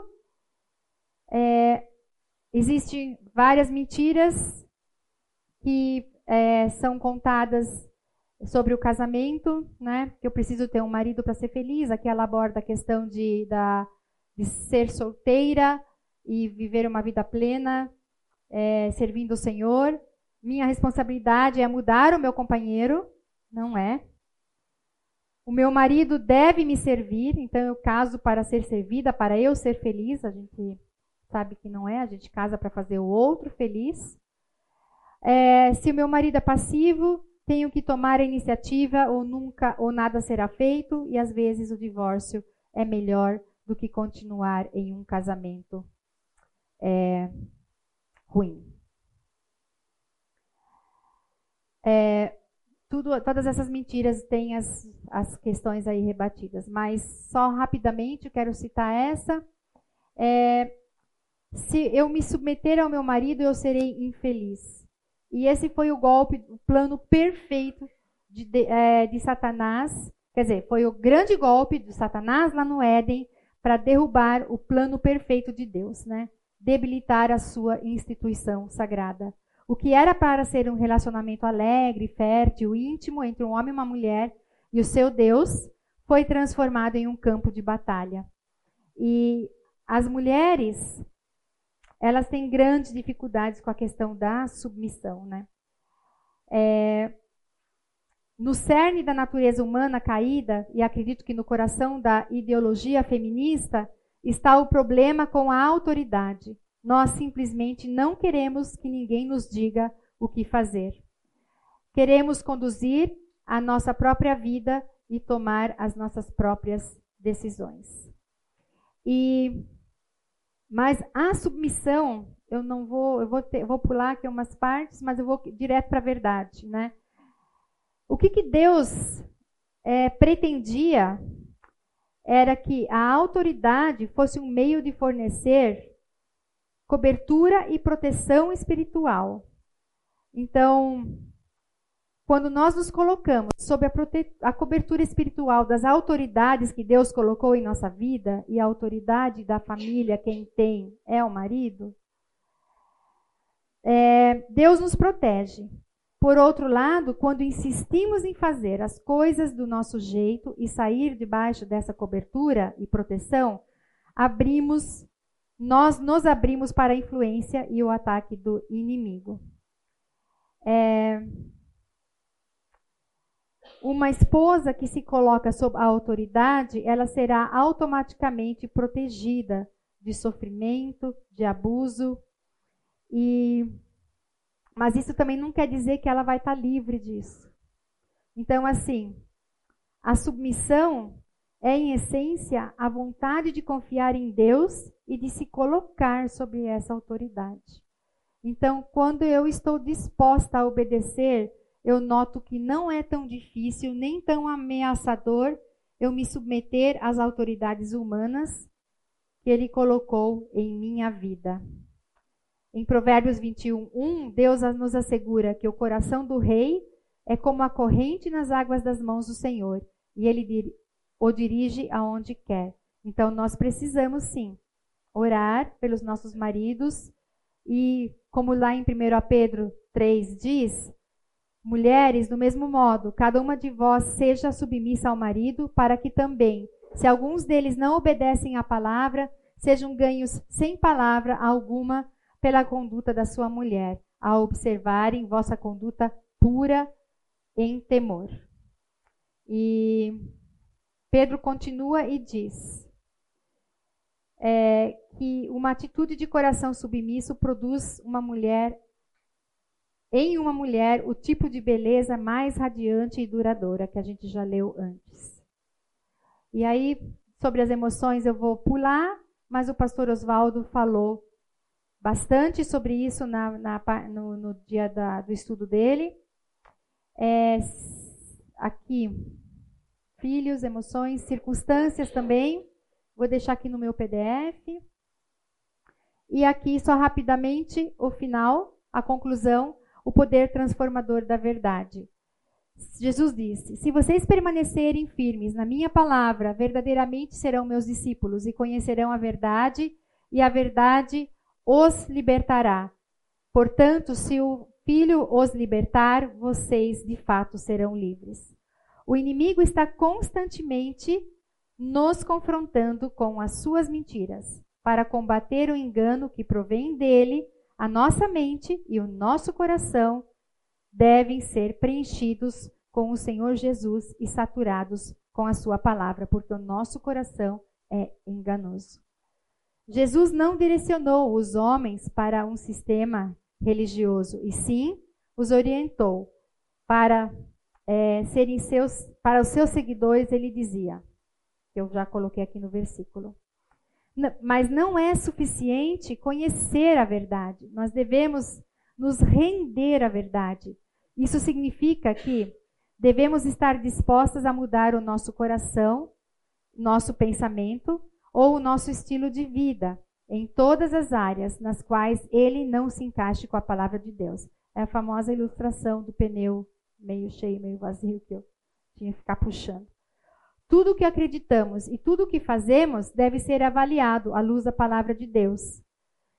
É, Existem várias mentiras que é, são contadas sobre o casamento, né? Que eu preciso ter um marido para ser feliz. Aqui ela aborda a questão de, da, de ser solteira e viver uma vida plena, é, servindo o Senhor. Minha responsabilidade é mudar o meu companheiro, não é? O meu marido deve me servir, então eu caso para ser servida, para eu ser feliz. A gente sabe que não é, a gente casa para fazer o outro feliz. É, se o meu marido é passivo, tenho que tomar a iniciativa ou nunca ou nada será feito e às vezes o divórcio é melhor do que continuar em um casamento é, ruim. É, tudo, todas essas mentiras têm as, as questões aí rebatidas, mas só rapidamente quero citar essa. É, se eu me submeter ao meu marido, eu serei infeliz. E esse foi o golpe, o plano perfeito de, de, é, de Satanás. Quer dizer, foi o grande golpe de Satanás lá no Éden para derrubar o plano perfeito de Deus, né? Debilitar a sua instituição sagrada. O que era para ser um relacionamento alegre, fértil, íntimo entre um homem e uma mulher e o seu Deus, foi transformado em um campo de batalha. E as mulheres elas têm grandes dificuldades com a questão da submissão, né? É, no cerne da natureza humana caída, e acredito que no coração da ideologia feminista, está o problema com a autoridade. Nós simplesmente não queremos que ninguém nos diga o que fazer. Queremos conduzir a nossa própria vida e tomar as nossas próprias decisões. E mas a submissão, eu não vou, eu vou, ter, vou pular aqui umas partes, mas eu vou direto para a verdade, né? O que, que Deus é, pretendia era que a autoridade fosse um meio de fornecer cobertura e proteção espiritual. Então, quando nós nos colocamos sob a, a, cobertura espiritual das autoridades que Deus colocou em nossa vida, e a autoridade da família, quem tem é o marido, é, Deus nos protege. Por outro lado, quando insistimos em fazer as coisas do nosso jeito e sair debaixo dessa cobertura e proteção, abrimos, nós nos abrimos para a influência e o ataque do inimigo. É, uma esposa que se coloca sob a autoridade, ela será automaticamente protegida de sofrimento, de abuso. E mas isso também não quer dizer que ela vai estar livre disso. Então, assim, a submissão é, em essência, a vontade de confiar em Deus e de se colocar sob essa autoridade. Então, quando eu estou disposta a obedecer, eu noto que não é tão difícil nem tão ameaçador eu me submeter às autoridades humanas que ele colocou em minha vida. Em Provérbios 21, 1, Deus nos assegura que o coração do rei é como a corrente nas águas das mãos do Senhor, e ele o dirige aonde quer. Então nós precisamos sim orar pelos nossos maridos e como lá em 1 Pedro 3 diz, Mulheres, do mesmo modo, cada uma de vós seja submissa ao marido, para que também, se alguns deles não obedecem à palavra, sejam ganhos sem palavra alguma pela conduta da sua mulher, a observarem vossa conduta pura em temor. E Pedro continua e diz é, que uma atitude de coração submisso produz uma mulher em uma mulher o tipo de beleza mais radiante e duradoura que a gente já leu antes. E aí, sobre as emoções, eu vou pular, mas o pastor Oswaldo falou bastante sobre isso na, na, no, no, dia da, do estudo dele. É, aqui, filhos, emoções, circunstâncias também. Vou deixar aqui no meu PDF. E aqui, só rapidamente, o final a conclusão, o poder transformador da verdade. Jesus disse: Se vocês permanecerem firmes na minha palavra, verdadeiramente serão meus discípulos e conhecerão a verdade, e a verdade os libertará. Portanto, se o Filho os libertar, vocês de fato serão livres. O inimigo está constantemente nos confrontando com as suas mentiras. Para combater o engano que provém dele, a nossa mente e o nosso coração devem ser preenchidos com o Senhor Jesus e saturados com a sua palavra, porque o nosso coração é enganoso. Jesus não direcionou os homens para um sistema religioso, e sim os orientou para é, serem seus, para os seus seguidores, ele dizia, que eu já coloquei aqui no versículo. Mas não é suficiente conhecer a verdade. Nós devemos nos render à verdade. Isso significa que devemos estar dispostas a mudar o nosso coração, nosso pensamento ou o nosso estilo de vida em todas as áreas nas quais ele não se encaixe com a palavra de Deus. É a famosa ilustração do pneu meio cheio, meio vazio que eu tinha que ficar puxando. Tudo o que acreditamos e tudo o que fazemos deve ser avaliado à luz da palavra de Deus.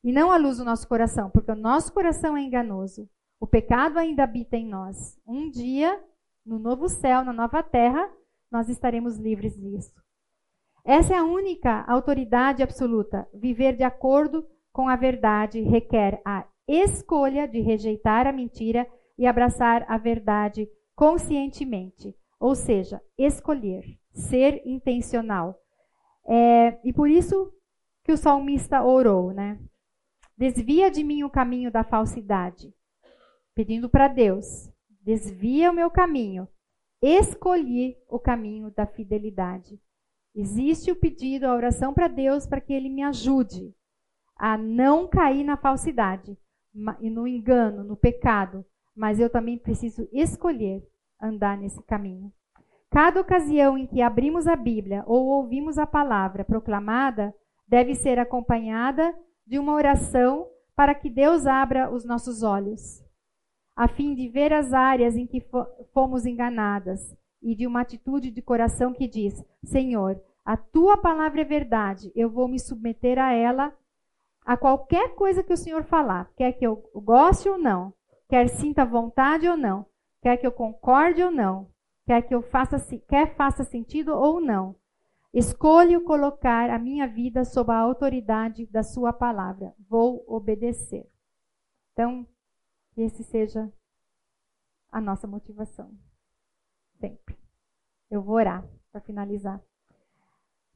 E não à luz do nosso coração, porque o nosso coração é enganoso. O pecado ainda habita em nós. Um dia, no novo céu, na nova terra, nós estaremos livres disso. Essa é a única autoridade absoluta. Viver de acordo com a verdade requer a escolha de rejeitar a mentira e abraçar a verdade conscientemente, ou seja, escolher ser intencional. É, e por isso que o salmista orou, né? Desvia de mim o caminho da falsidade, pedindo para Deus, desvia o meu caminho. Escolhi o caminho da fidelidade. Existe o pedido, a oração para Deus para que ele me ajude a não cair na falsidade no engano, no pecado, mas eu também preciso escolher andar nesse caminho. Cada ocasião em que abrimos a Bíblia ou ouvimos a palavra proclamada deve ser acompanhada de uma oração para que Deus abra os nossos olhos, a fim de ver as áreas em que fomos enganadas e de uma atitude de coração que diz: Senhor, a tua palavra é verdade, eu vou me submeter a ela, a qualquer coisa que o Senhor falar, quer que eu goste ou não, quer sinta vontade ou não, quer que eu concorde ou não, quer que eu faça, quer faça sentido ou não. Escolho colocar a minha vida sob a autoridade da sua palavra. Vou obedecer. Então, que esse seja a nossa motivação. Sempre. Eu vou orar para finalizar.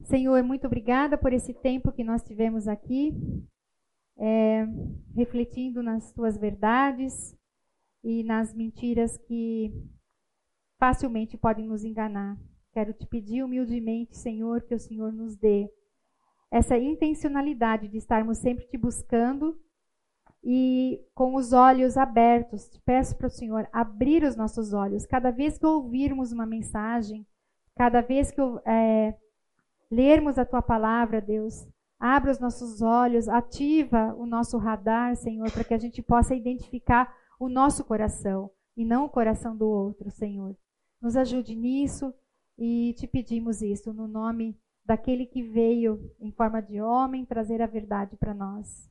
Senhor, muito obrigada por esse tempo que nós tivemos aqui, é, refletindo nas tuas verdades e nas mentiras que facilmente podem nos enganar. Quero te pedir humildemente, Senhor, que o Senhor nos dê essa intencionalidade de estarmos sempre te buscando e com os olhos abertos. Peço para o Senhor abrir os nossos olhos. Cada vez que ouvirmos uma mensagem, cada vez que é, lermos a tua palavra, Deus, abra os nossos olhos, ativa o nosso radar, Senhor, para que a gente possa identificar o nosso coração e não o coração do outro, Senhor. Nos ajude nisso e te pedimos isso no nome daquele que veio em forma de homem trazer a verdade para nós.